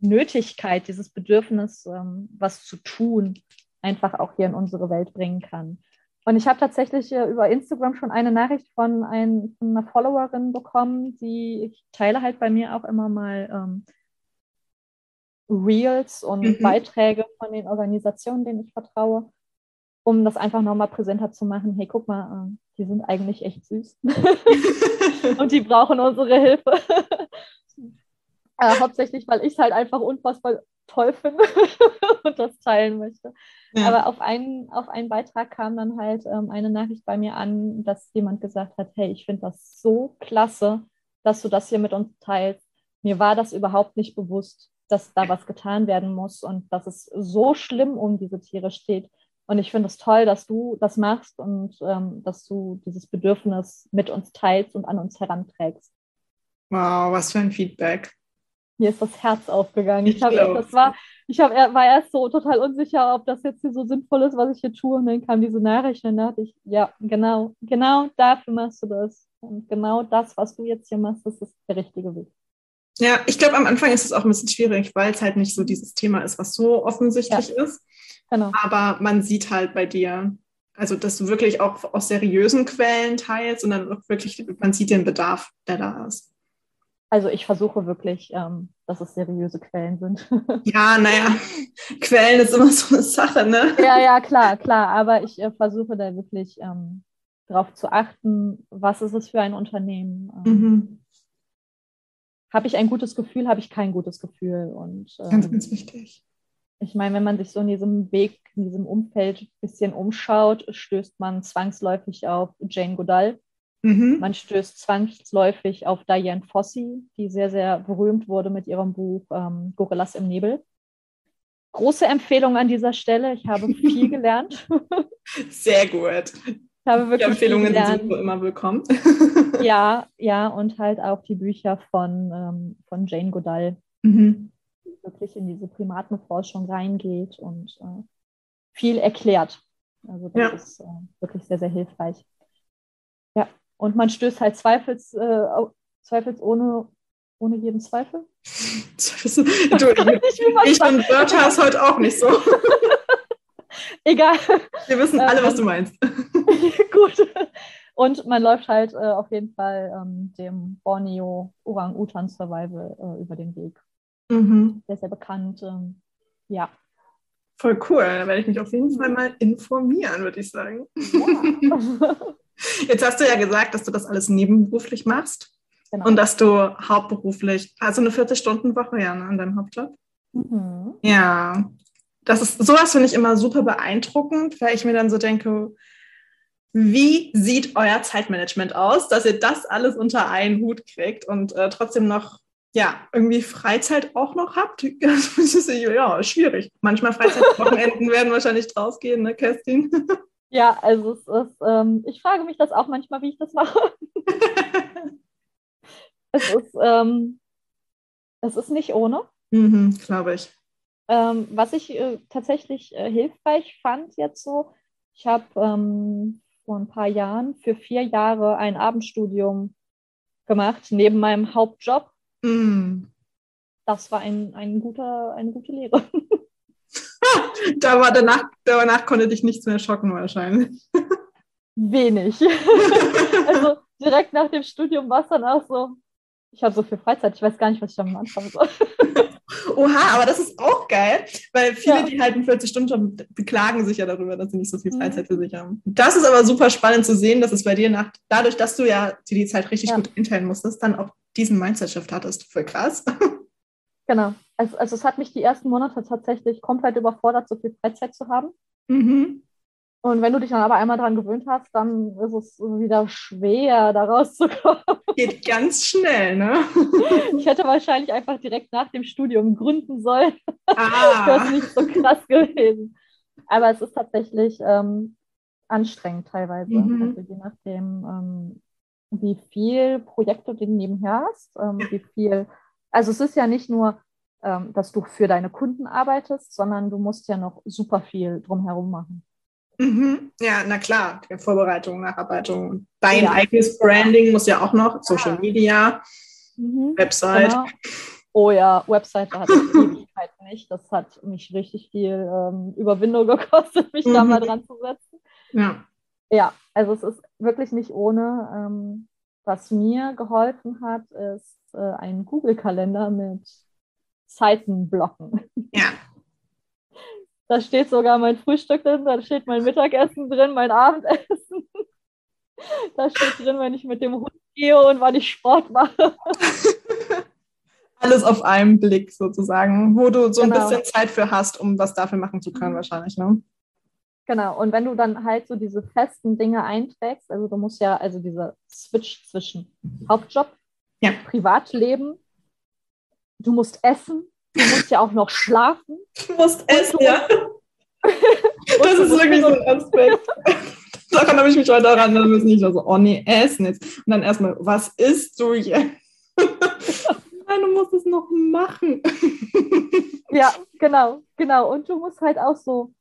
Nötigkeit, dieses Bedürfnis, ähm, was zu tun, einfach auch hier in unsere Welt bringen kann. Und ich habe tatsächlich äh, über Instagram schon eine Nachricht von, ein, von, einer Followerin bekommen, die ich teile halt bei mir auch immer mal ähm, Reels und mhm. Beiträge von den Organisationen, denen ich vertraue, um das einfach nochmal präsenter zu machen. Hey, guck mal, äh, die sind eigentlich echt süß und die brauchen unsere Hilfe. äh, hauptsächlich, weil ich es halt einfach unfassbar toll finde und das teilen möchte. Ja. Aber auf einen, auf einen Beitrag kam dann halt ähm, eine Nachricht bei mir an, dass jemand gesagt hat, hey, ich finde das so klasse, dass du das hier mit uns teilst. Mir war das überhaupt nicht bewusst, dass da was getan werden muss und dass es so schlimm um diese Tiere steht. Und ich finde es toll, dass du das machst und ähm, dass du dieses Bedürfnis mit uns teilst und an uns heranträgst. Wow, was für ein Feedback. Mir ist das Herz aufgegangen. Ich, ich, das war, ich hab, war erst so total unsicher, ob das jetzt hier so sinnvoll ist, was ich hier tue. Und dann kam diese Nachricht und dann dachte ich, ja, genau, genau dafür machst du das. Und genau das, was du jetzt hier machst, das ist der richtige Weg. Ja, ich glaube, am Anfang ist es auch ein bisschen schwierig, weil es halt nicht so dieses Thema ist, was so offensichtlich ja. ist. Genau. Aber man sieht halt bei dir, also dass du wirklich auch aus seriösen Quellen teilst und dann wirklich, man sieht den Bedarf, der da ist. Also ich versuche wirklich, ähm, dass es seriöse Quellen sind. ja, naja, Quellen ist immer so eine Sache, ne? Ja, ja, klar, klar. Aber ich äh, versuche da wirklich ähm, darauf zu achten, was ist es für ein Unternehmen. Ähm, mhm. Habe ich ein gutes Gefühl, habe ich kein gutes Gefühl. Und, ganz, ganz wichtig ich meine, wenn man sich so in diesem Weg, in diesem Umfeld ein bisschen umschaut, stößt man zwangsläufig auf Jane Goodall. Mhm. Man stößt zwangsläufig auf Diane Fossey, die sehr, sehr berühmt wurde mit ihrem Buch ähm, Gorillas im Nebel. Große Empfehlung an dieser Stelle. Ich habe viel gelernt. Sehr gut. Ich habe wirklich die Empfehlungen sind immer willkommen. ja, ja, und halt auch die Bücher von, ähm, von Jane Goodall. Mhm wirklich in diese Primatenforschung reingeht und äh, viel erklärt. Also das ja. ist äh, wirklich sehr, sehr hilfreich. Ja, und man stößt halt zweifels, äh, zweifelsohne ohne jeden Zweifel. du, ich und Wörter ist heute auch nicht so. Egal. Wir wissen alle, was du ähm, meinst. Gut. Und man läuft halt äh, auf jeden Fall ähm, dem Borneo Orang-Utan Survival äh, über den Weg. Mhm. Sehr, sehr bekannt. Ähm, ja. Voll cool. Da werde ich mich auf jeden Fall mal informieren, würde ich sagen. Ja. Jetzt hast du ja gesagt, dass du das alles nebenberuflich machst genau. und dass du hauptberuflich, also eine 40-Stunden-Woche ja ne, an deinem Hauptjob. Mhm. Ja, das ist sowas finde ich immer super beeindruckend, weil ich mir dann so denke, wie sieht euer Zeitmanagement aus, dass ihr das alles unter einen Hut kriegt und äh, trotzdem noch ja, irgendwie Freizeit auch noch habt? Das ist ja schwierig. Manchmal Freizeitwochenenden werden wahrscheinlich draufgehen, ne, Kerstin? Ja, also es ist, ähm, ich frage mich das auch manchmal, wie ich das mache. es ist, ähm, es ist nicht ohne. Mhm, Glaube ich. Ähm, was ich äh, tatsächlich äh, hilfreich fand jetzt so, ich habe ähm, vor ein paar Jahren für vier Jahre ein Abendstudium gemacht, neben meinem Hauptjob. Mm. Das war ein, ein guter, eine gute Lehre. da war danach, danach konnte dich nichts mehr schocken wahrscheinlich. Wenig. also direkt nach dem Studium war es dann auch so, ich habe so viel Freizeit, ich weiß gar nicht, was ich damit anfangen soll. Oha, aber das ist auch geil, weil viele, ja. die halt einen 40-Stunden-Job beklagen sich ja darüber, dass sie nicht so viel mhm. Freizeit für sich haben. Das ist aber super spannend zu sehen, dass es bei dir nach, dadurch, dass du ja dir die Zeit richtig ja. gut einteilen musstest, dann auch diesen Mindset-Shift hattest. Voll krass. Genau. Also, also es hat mich die ersten Monate tatsächlich komplett überfordert, so viel Freizeit zu haben. Mhm. Und wenn du dich dann aber einmal daran gewöhnt hast, dann ist es wieder schwer, da rauszukommen. Geht ganz schnell, ne? Ich hätte wahrscheinlich einfach direkt nach dem Studium gründen sollen. Ah. Das ist nicht so krass gewesen. Aber es ist tatsächlich ähm, anstrengend teilweise. Mhm. Also je nachdem, ähm, wie viel Projekte du nebenher hast, ähm, wie viel, also es ist ja nicht nur, ähm, dass du für deine Kunden arbeitest, sondern du musst ja noch super viel drumherum machen. Mhm. Ja, na klar, Vorbereitung, Nacharbeitung. Dein ja. eigenes Branding muss ja auch noch, Social Media, mhm. Website. Genau. Oh ja, Website hat ich Ewigkeit nicht. Das hat mich richtig viel ähm, Überwindung gekostet, mich mhm. da mal dran zu setzen. Ja. Ja, also es ist wirklich nicht ohne. Ähm, was mir geholfen hat, ist äh, ein Google-Kalender mit Zeitenblocken. Ja. Da steht sogar mein Frühstück drin, da steht mein Mittagessen drin, mein Abendessen. Da steht drin, wenn ich mit dem Hund gehe und wann ich Sport mache. Alles auf einen Blick sozusagen, wo du so genau. ein bisschen Zeit für hast, um was dafür machen zu können, mhm. wahrscheinlich. Ne? Genau, und wenn du dann halt so diese festen Dinge einträgst, also du musst ja, also dieser Switch zwischen Hauptjob, ja. Privatleben, du musst essen, du musst ja auch noch schlafen. Du musst essen, ja. das ist wirklich so ein Aspekt. Daran habe ich mich heute daran erinnern müssen. Ich war so, oh nee, essen jetzt. Und dann erstmal, was isst du jetzt? Nein, du musst es noch machen. ja, genau, genau. Und du musst halt auch so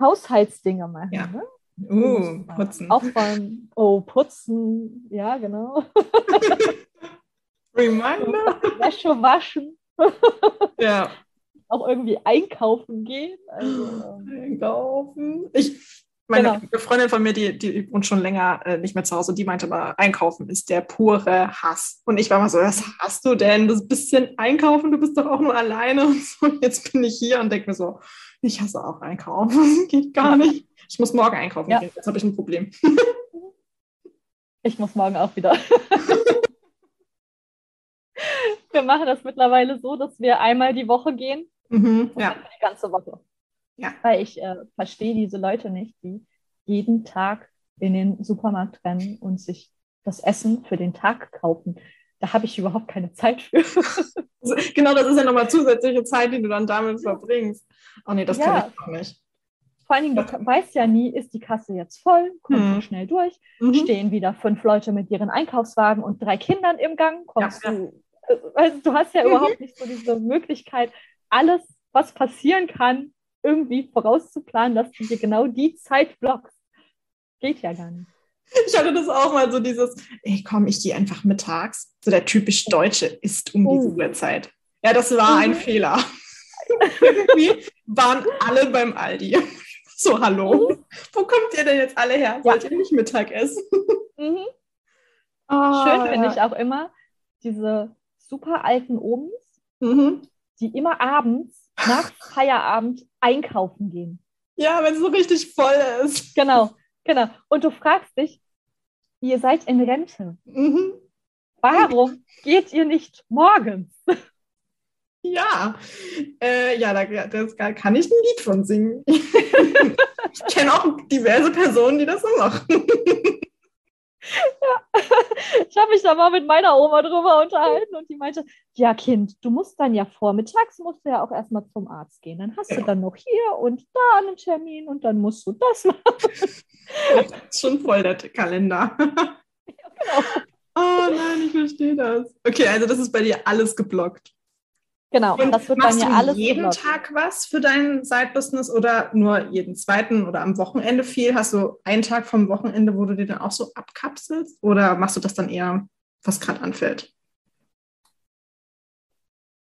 Haushaltsdinge machen. Ja. Ne? Uh, putzen. Aufräumen. Oh, putzen. Ja, genau. Reminder. Wäsche waschen. ja. Auch irgendwie einkaufen gehen. Also, ähm, einkaufen. Ich, meine genau. Freundin von mir, die, die wohnt schon länger äh, nicht mehr zu Hause, die meinte aber, einkaufen ist der pure Hass. Und ich war mal so, was hast du denn? Das bisschen einkaufen, du bist doch auch nur alleine. Und so, jetzt bin ich hier und denke mir so, ich hasse auch einkaufen. Geht gar nicht. Ich muss morgen einkaufen ja. gehen. Jetzt habe ich ein Problem. ich muss morgen auch wieder. wir machen das mittlerweile so, dass wir einmal die Woche gehen. Mhm, ja. Die ganze Woche. Ja. Weil ich äh, verstehe diese Leute nicht, die jeden Tag in den Supermarkt rennen und sich das Essen für den Tag kaufen. Da habe ich überhaupt keine Zeit für. genau, das ist ja nochmal zusätzliche Zeit, die du dann damit verbringst. Oh nee, das ja. kann ich auch nicht. Vor allen Dingen, du weißt ja nie, ist die Kasse jetzt voll, kommt mhm. schnell durch, mhm. stehen wieder fünf Leute mit ihren Einkaufswagen und drei Kindern im Gang, kommst ja, du also du hast ja mhm. überhaupt nicht so diese Möglichkeit, alles, was passieren kann, irgendwie vorauszuplanen, dass du dir genau die Zeit blockst. Geht ja gar nicht. Ich hatte das auch mal so dieses, ey komm, ich gehe einfach mittags. So der typisch Deutsche ist um diese oh. Uhrzeit. Ja, das war ein mhm. Fehler. Irgendwie waren alle beim Aldi. So, hallo. Mhm. Wo kommt ihr denn jetzt alle her? Wollt ja. ihr nicht Mittag essen? Mhm. Oh, Schön finde ja. ich auch immer diese super alten Omis, mhm. die immer abends nach Feierabend einkaufen gehen. Ja, wenn es so richtig voll ist. Genau, genau. Und du fragst dich, ihr seid in Rente. Mhm. Warum geht ihr nicht morgens? Ja, äh, ja, da, das, da kann ich ein Lied von singen. ich kenne auch diverse Personen, die das so machen. Ja. Ich habe mich da mal mit meiner Oma drüber unterhalten und die meinte, ja Kind, du musst dann ja vormittags, musst du ja auch erstmal zum Arzt gehen. Dann hast ja. du dann noch hier und da einen Termin und dann musst du das machen. Das ist schon voll der Kalender. Ja, genau. Oh nein, ich verstehe das. Okay, also das ist bei dir alles geblockt. Genau, und das wird machst bei mir alles. jeden geblockt. Tag was für dein Side-Business oder nur jeden zweiten oder am Wochenende viel? Hast du einen Tag vom Wochenende, wo du dir dann auch so abkapselst? Oder machst du das dann eher, was gerade anfällt?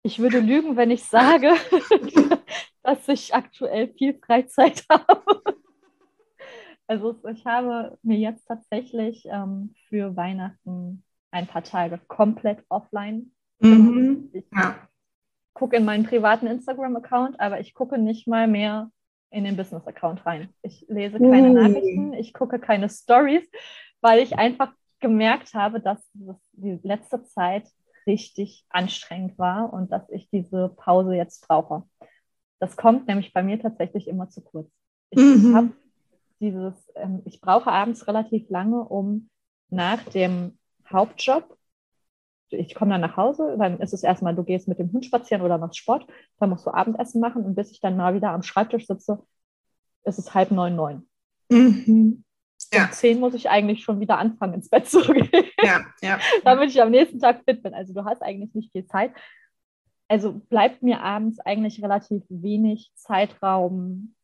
Ich würde lügen, wenn ich sage, dass ich aktuell viel Freizeit habe. Also ich habe mir jetzt tatsächlich ähm, für Weihnachten ein paar Tage komplett offline. Mhm. Ich ja. gucke in meinen privaten Instagram-Account, aber ich gucke nicht mal mehr in den Business-Account rein. Ich lese keine uh. Nachrichten, ich gucke keine Stories, weil ich einfach gemerkt habe, dass die letzte Zeit richtig anstrengend war und dass ich diese Pause jetzt brauche. Das kommt nämlich bei mir tatsächlich immer zu kurz. Ich mhm. habe dieses, ähm, ich brauche abends relativ lange, um nach dem Hauptjob, ich komme dann nach Hause, dann ist es erstmal, du gehst mit dem Hund spazieren oder machst Sport, dann musst du Abendessen machen und bis ich dann mal wieder am Schreibtisch sitze, ist es halb neun, neun. Mhm. Ja. Um zehn muss ich eigentlich schon wieder anfangen, ins Bett zu gehen. Ja, ja. damit ich am nächsten Tag fit bin. Also du hast eigentlich nicht viel Zeit. Also bleibt mir abends eigentlich relativ wenig Zeitraum,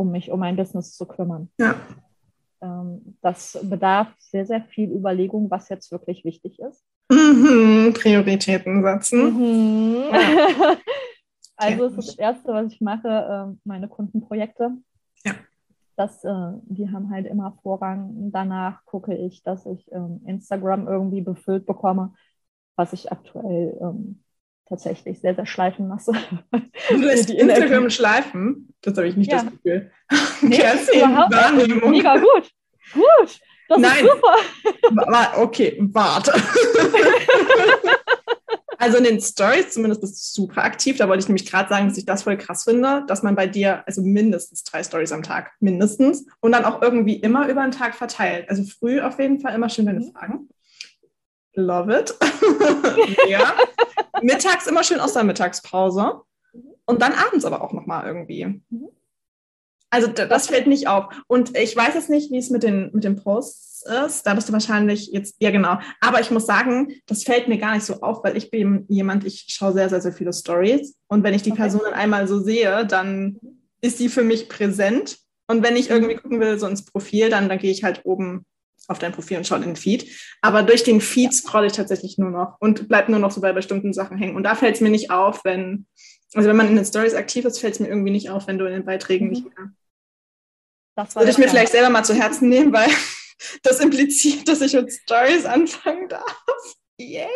um mich um mein Business zu kümmern. Ja. Ähm, das bedarf sehr, sehr viel Überlegung, was jetzt wirklich wichtig ist. Mhm, Prioritäten setzen. Mhm. Ja. also ist das Erste, was ich mache, äh, meine Kundenprojekte. Ja. Das, äh, die haben halt immer Vorrang. Danach gucke ich, dass ich ähm, Instagram irgendwie befüllt bekomme, was ich aktuell ähm, tatsächlich sehr, sehr schleifen lasse. Du lässt die Instagram schleifen? Das habe ich nicht ja. das Gefühl. Nee, überhaupt Wahrnehmung. Mega gut. Gut. Das Nein. ist super. Okay, warte. Also in den Stories zumindest bist du super aktiv. Da wollte ich nämlich gerade sagen, dass ich das voll krass finde, dass man bei dir also mindestens drei Stories am Tag, mindestens, und dann auch irgendwie immer über den Tag verteilt. Also früh auf jeden Fall immer schön deine mhm. Fragen. Love it. ja. Mittags immer schön aus der Mittagspause. Und dann abends aber auch nochmal irgendwie. Mhm. Also das fällt nicht auf. Und ich weiß jetzt nicht, wie es mit den, mit den Posts ist. Da bist du wahrscheinlich jetzt, ja genau. Aber ich muss sagen, das fällt mir gar nicht so auf, weil ich bin jemand, ich schaue sehr, sehr, sehr viele Stories. Und wenn ich die okay. Person dann einmal so sehe, dann ist sie für mich präsent. Und wenn ich mhm. irgendwie gucken will, so ins Profil, dann, dann gehe ich halt oben auf dein Profil und schaue in den Feed. Aber durch den Feed scrolle ich tatsächlich nur noch und bleibe nur noch so bei bestimmten Sachen hängen. Und da fällt es mir nicht auf, wenn, also wenn man in den Stories aktiv ist, fällt es mir irgendwie nicht auf, wenn du in den Beiträgen mhm. nicht mehr. Das Würde ich mir vielleicht selber mal zu Herzen nehmen, weil das impliziert, dass ich mit Stories anfangen darf. Yay!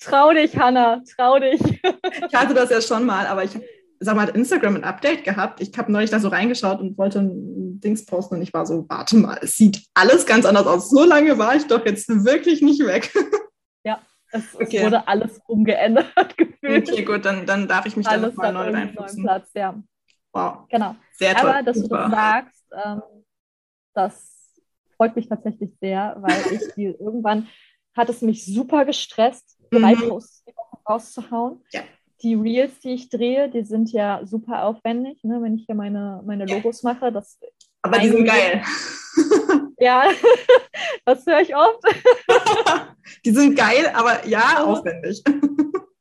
Trau dich, Hannah, trau dich. ich hatte das ja schon mal, aber ich habe sag mal, Instagram ein Update gehabt. Ich habe neulich da so reingeschaut und wollte ein Dings posten und ich war so, warte mal, es sieht alles ganz anders aus. So lange war ich doch jetzt wirklich nicht weg. Ja, es, okay. es wurde alles umgeändert gefühlt. Okay, gut, dann, dann darf ich mich alles da nochmal neu reinfuchsen. Platz, ja. Wow. Genau. Sehr toll. Aber dass Super. du das sagst, ähm, das freut mich tatsächlich sehr, weil ich die, irgendwann hat es mich super gestresst, drei mhm. Posts rauszuhauen. Ja die Reels, die ich drehe, die sind ja super aufwendig, ne? wenn ich hier meine, meine Logos mache. Das Aber die sind geil. ja, das höre ich oft. die sind geil, aber ja, aber, aufwendig.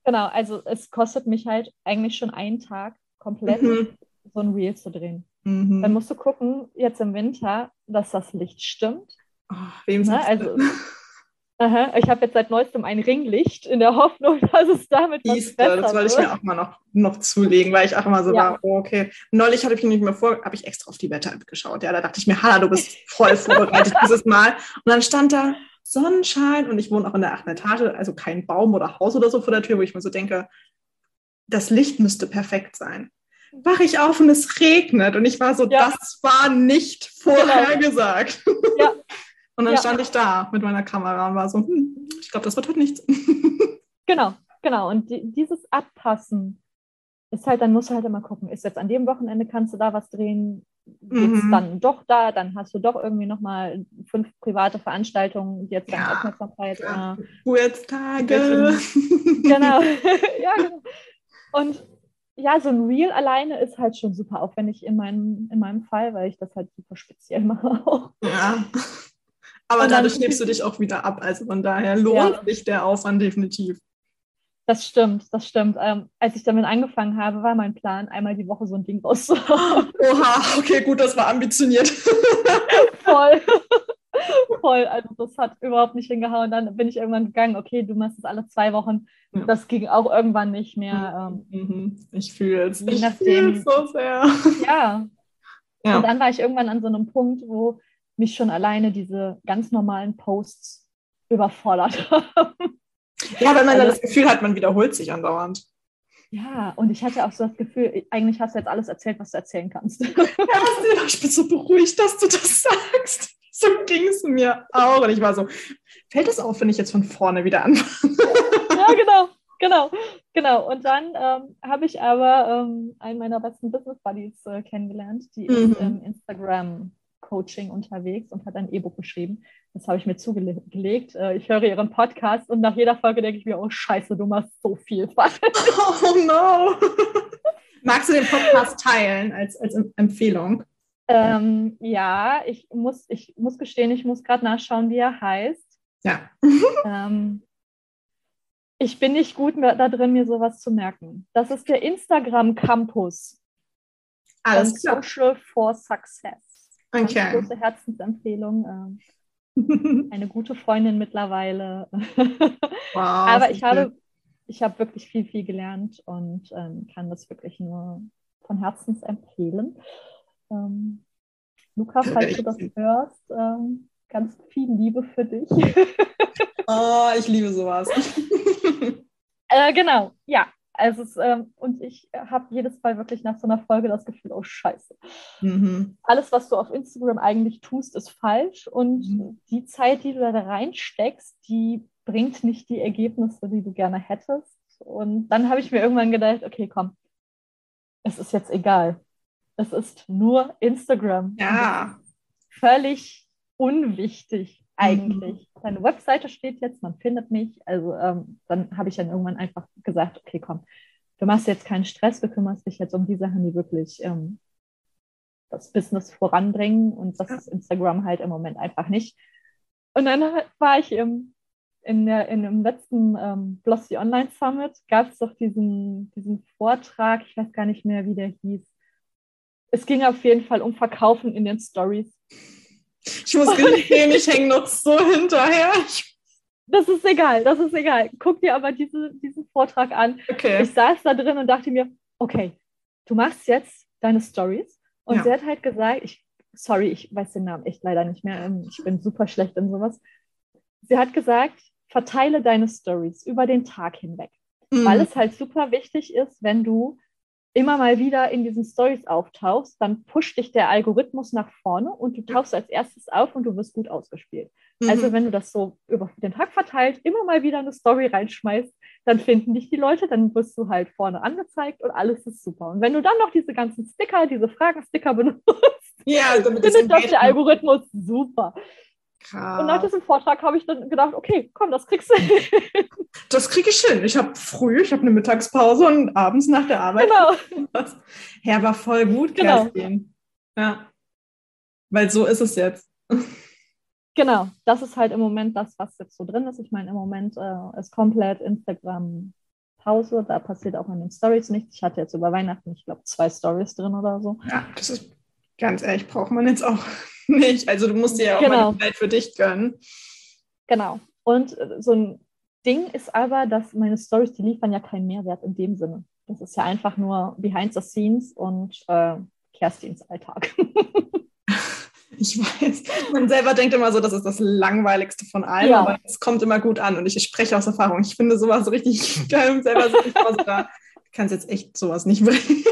genau, also es kostet mich halt eigentlich schon einen Tag komplett mhm. so ein Reel zu drehen. Mhm. Dann musst du gucken, jetzt im Winter, dass das Licht stimmt. Oh, wem ne? Also Aha, ich habe jetzt seit neuestem ein Ringlicht in der Hoffnung, dass es damit was Easter, besser das wollte ich mir auch mal noch, noch zulegen, weil ich auch immer so ja. war, oh, okay. Neulich hatte ich mich mir vor, habe ich extra auf die Wetter-App geschaut. Ja, da dachte ich mir, Hanna, du bist voll vorbereitet dieses Mal. Und dann stand da Sonnenschein und ich wohne auch in der achten Etage, also kein Baum oder Haus oder so vor der Tür, wo ich mir so denke, das Licht müsste perfekt sein. Wache ich auf und es regnet und ich war so, ja. das war nicht vorhergesagt. Genau. Ja. Und dann ja. stand ich da mit meiner Kamera und war so, hm, ich glaube, das wird heute nichts. Genau, genau. Und die, dieses Abpassen ist halt, dann musst du halt immer gucken, ist jetzt an dem Wochenende, kannst du da was drehen, geht's mhm. dann doch da, dann hast du doch irgendwie nochmal fünf private Veranstaltungen, die jetzt deine ja. Aufmerksamkeit. Ja. Äh, Geburtstage. genau. ja, genau. Und ja, so ein Reel alleine ist halt schon super aufwendig in meinem, in meinem Fall, weil ich das halt super speziell mache auch. Ja. Aber dadurch nimmst du dich auch wieder ab. Also von daher lohnt ja. sich der Aufwand definitiv. Das stimmt, das stimmt. Ähm, als ich damit angefangen habe, war mein Plan, einmal die Woche so ein Ding rauszuhauen. Oha, okay, gut, das war ambitioniert. Voll. Voll. Also das hat überhaupt nicht hingehauen. Dann bin ich irgendwann gegangen, okay, du machst es alle zwei Wochen. Ja. Das ging auch irgendwann nicht mehr. Ähm, mhm. Ich fühle es. Ich fühle es so sehr. Ja. ja. Und dann war ich irgendwann an so einem Punkt, wo mich schon alleine diese ganz normalen Posts überfordert haben. Ja, weil man also, das Gefühl hat, man wiederholt sich andauernd. Ja, und ich hatte auch so das Gefühl, eigentlich hast du jetzt alles erzählt, was du erzählen kannst. Ja, ich bin so beruhigt, dass du das sagst. So ging es mir auch. Und ich war so, fällt es auf, wenn ich jetzt von vorne wieder anfange? Ja, genau, genau, genau. Und dann ähm, habe ich aber ähm, einen meiner besten Business Buddies äh, kennengelernt, die mhm. ist im Instagram Coaching unterwegs und hat ein E-Book geschrieben. Das habe ich mir zugelegt. Äh, ich höre ihren Podcast und nach jeder Folge denke ich mir, oh Scheiße, du machst so viel. Oh no. Magst du den Podcast teilen als, als Empfehlung? Ähm, ja, ich muss, ich muss gestehen, ich muss gerade nachschauen, wie er heißt. Ja. ähm, ich bin nicht gut da drin, mir sowas zu merken. Das ist der Instagram Campus. Alles klar. Social for Success. Okay. Ganz große Herzensempfehlung. Ähm, eine gute Freundin mittlerweile. Wow, Aber ich habe, ich habe wirklich viel, viel gelernt und ähm, kann das wirklich nur von Herzens empfehlen. Ähm, Luca, falls du das hörst, ähm, ganz viel Liebe für dich. oh, ich liebe sowas. äh, genau, ja. Also es, ähm, und ich habe jedes Mal wirklich nach so einer Folge das Gefühl, oh Scheiße. Mhm. Alles, was du auf Instagram eigentlich tust, ist falsch. Und mhm. die Zeit, die du da reinsteckst, die bringt nicht die Ergebnisse, die du gerne hättest. Und dann habe ich mir irgendwann gedacht, okay, komm, es ist jetzt egal. Es ist nur Instagram. Ja. Völlig unwichtig eigentlich. Mhm. Deine Webseite steht jetzt, man findet mich. Also ähm, dann habe ich dann irgendwann einfach gesagt, okay, komm, du machst jetzt keinen Stress, du kümmerst dich jetzt um die Sachen, die wirklich ähm, das Business voranbringen und das ist Instagram halt im Moment einfach nicht. Und dann war ich im, in, der, in dem letzten ähm, Blossy Online Summit, gab es doch diesen, diesen Vortrag, ich weiß gar nicht mehr, wie der hieß. Es ging auf jeden Fall um Verkaufen in den Stories. Ich muss gestehen, ich hänge noch so hinterher. Das ist egal, das ist egal. Guck dir aber diese, diesen Vortrag an. Okay. Ich saß da drin und dachte mir, okay, du machst jetzt deine Stories. Und ja. sie hat halt gesagt, ich, sorry, ich weiß den Namen echt leider nicht mehr. Ähm, ich bin super schlecht in sowas. Sie hat gesagt, verteile deine Stories über den Tag hinweg. Mhm. Weil es halt super wichtig ist, wenn du immer mal wieder in diesen Stories auftauchst, dann pusht dich der Algorithmus nach vorne und du tauchst als erstes auf und du wirst gut ausgespielt. Mhm. Also wenn du das so über den Tag verteilt immer mal wieder eine Story reinschmeißt, dann finden dich die Leute, dann wirst du halt vorne angezeigt und alles ist super. Und wenn du dann noch diese ganzen Sticker, diese Fragensticker benutzt, ja, findet das der Algorithmus super. Krass. Und nach diesem Vortrag habe ich dann gedacht, okay, komm, das kriegst du hin. Das kriege ich hin. Ich habe früh, ich habe eine Mittagspause und abends nach der Arbeit. Genau. Was. Ja, war voll gut, genau. Ja. Weil so ist es jetzt. Genau, das ist halt im Moment das, was jetzt so drin ist. Ich meine, im Moment äh, ist komplett Instagram Pause. Da passiert auch in den Stories nichts. Ich hatte jetzt über Weihnachten, ich glaube, zwei Stories drin oder so. Ja, das ist ganz ehrlich, braucht man jetzt auch nicht. Also du musst dir ja auch genau. mal Zeit für dich gönnen. Genau. Und äh, so ein Ding ist aber, dass meine Stories, die liefern ja keinen Mehrwert in dem Sinne. Das ist ja einfach nur behind the scenes und äh, Kerstins Alltag. ich weiß, man selber denkt immer so, das ist das Langweiligste von allem, ja. aber es kommt immer gut an und ich spreche aus Erfahrung. Ich finde sowas richtig geil und selber so da kann es jetzt echt sowas nicht bringen.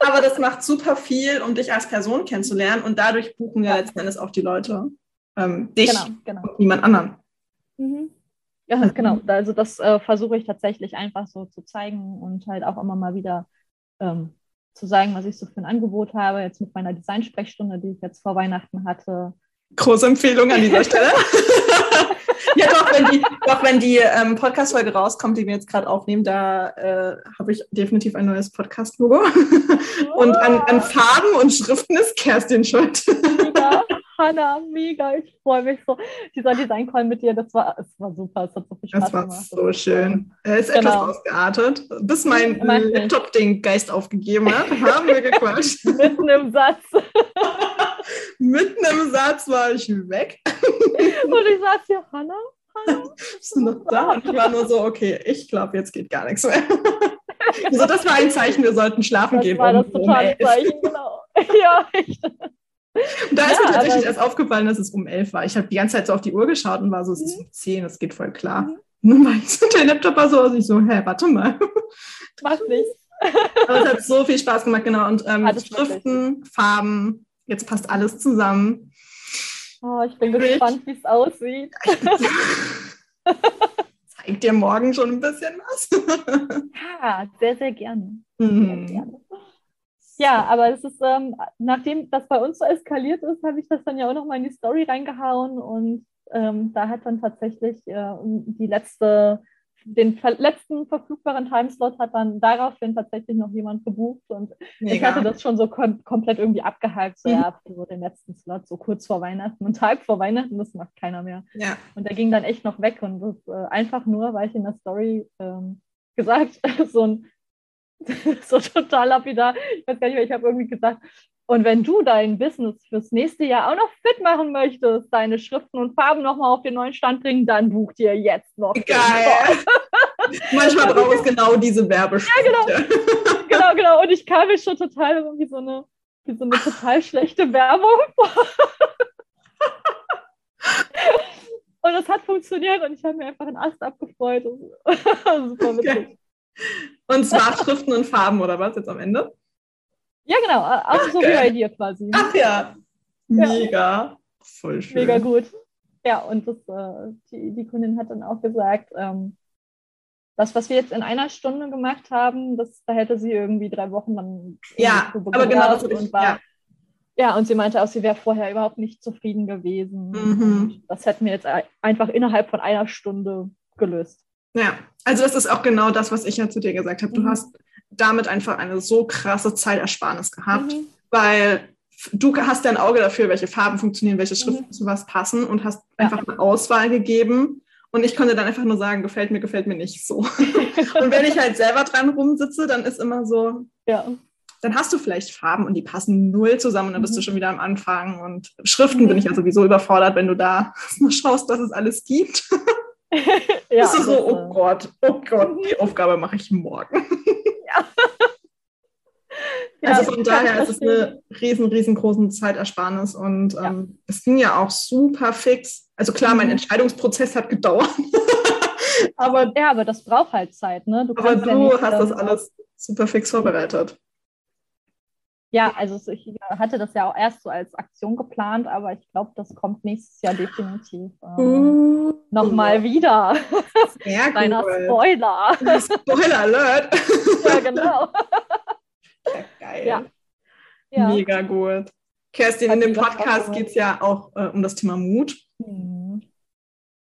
Aber das macht super viel, um dich als Person kennenzulernen und dadurch buchen ja letzten Endes auch die Leute ähm, dich genau, genau. und niemand anderen. Mhm. Ja, mhm. genau. Also das äh, versuche ich tatsächlich einfach so zu zeigen und halt auch immer mal wieder ähm, zu sagen, was ich so für ein Angebot habe. Jetzt mit meiner Design-Sprechstunde, die ich jetzt vor Weihnachten hatte. Große Empfehlung an dieser Stelle. ja, doch, wenn die, doch, wenn die ähm, Podcast-Folge rauskommt, die wir jetzt gerade aufnehmen, da äh, habe ich definitiv ein neues Podcast-Logo. Oh. Und an, an, Farben und Schriften ist Kerstin schuld. Ja. Hanna, mega, ich freue mich so. Dieser Design-Call mit dir, das war, das war super, es hat so viel Spaß gemacht. Das war so schön. Er ist genau. etwas ausgeartet. Bis mein Laptop-Ding Geist aufgegeben hat, haben wir gequatscht. Mitten im Satz. Mitten im Satz war ich weg. Und ich saß hier, Hanna, Hanna. Bist du noch da? Und ich war nur so, okay, ich glaube, jetzt geht gar nichts mehr. Also das war ein Zeichen, wir sollten schlafen das gehen. Das war das totale um Zeichen, genau. Ja, echt. Und da ist ja, mir tatsächlich erst aufgefallen, dass es um elf war. Ich habe die ganze Zeit so auf die Uhr geschaut und war so, es ist mhm. um zehn, das geht voll klar. Mhm. Nun war ich der Laptop war so aus, ich so, hä, warte mal. Macht nichts. Aber es hat so viel Spaß gemacht, genau. Und ähm, Schriften, wirklich. Farben, jetzt passt alles zusammen. Oh, ich bin gespannt, wie es aussieht. Zeig dir morgen schon ein bisschen was. ja, sehr, sehr gerne. Mhm. Sehr gerne. Ja, aber es ist, ähm, nachdem das bei uns so eskaliert ist, habe ich das dann ja auch noch mal in die Story reingehauen und ähm, da hat dann tatsächlich äh, die letzte, den letzten verfügbaren Timeslot hat dann daraufhin tatsächlich noch jemand gebucht und Mega. ich hatte das schon so kom komplett irgendwie abgehakt, so mhm. ja, so den letzten Slot, so kurz vor Weihnachten, einen Tag vor Weihnachten, das macht keiner mehr. Ja. Und der ging dann echt noch weg und das äh, einfach nur, weil ich in der Story ähm, gesagt, so ein so total lapidar. Ich weiß gar nicht mehr, ich habe irgendwie gesagt, und wenn du dein Business fürs nächste Jahr auch noch fit machen möchtest, deine Schriften und Farben nochmal auf den neuen Stand bringen, dann buch dir jetzt noch. Geil. Manchmal braucht es genau diese Werbesprüche. Ja, genau. genau, genau. Und ich kam mir schon total wie so eine, wie so eine total schlechte Werbung vor. Und das hat funktioniert und ich habe mir einfach einen Ast abgefreut. Super witzig. Okay. Und zwar Schriften und Farben oder was jetzt am Ende? Ja, genau. Auch so wie bei dir quasi. Ach ja. Mega. Ja. Voll schön. Mega gut. Ja, und das, äh, die, die Kundin hat dann auch gesagt, ähm, das, was wir jetzt in einer Stunde gemacht haben, das, da hätte sie irgendwie drei Wochen dann. Ja, aber genau das und war, ja. ja, und sie meinte auch, sie wäre vorher überhaupt nicht zufrieden gewesen. Mhm. Das hätten wir jetzt einfach innerhalb von einer Stunde gelöst. Ja, also das ist auch genau das, was ich ja zu dir gesagt habe. Du mhm. hast damit einfach eine so krasse Zeitersparnis gehabt, mhm. weil du hast dein Auge dafür, welche Farben funktionieren, welche Schriften mhm. zu was passen und hast ja. einfach eine Auswahl gegeben. Und ich konnte dann einfach nur sagen, gefällt mir, gefällt mir nicht so. und wenn ich halt selber dran rumsitze, dann ist immer so, ja. dann hast du vielleicht Farben und die passen null zusammen und dann bist du mhm. schon wieder am Anfang. Und Schriften bin ich ja sowieso überfordert, wenn du da mal schaust, was es alles gibt. ja, das ist so, oh Gott, oh Gott, die Aufgabe mache ich morgen. ja. also von daher ist es eine riesen, riesengroßen Zeitersparnis und ähm, es ging ja auch super fix. Also klar, mein mhm. Entscheidungsprozess hat gedauert. aber, ja, aber das braucht halt Zeit, ne? Du aber du ja hast das alles super fix vorbereitet. Ja, also ich hatte das ja auch erst so als Aktion geplant, aber ich glaube, das kommt nächstes Jahr definitiv ähm, uh, nochmal wieder. Sehr Kleiner Spoiler. Spoiler Alert. ja, genau. Ja, geil. Ja. Ja. Mega gut. Kerstin, in dem Podcast geht es ja auch äh, um das Thema Mut. Mhm.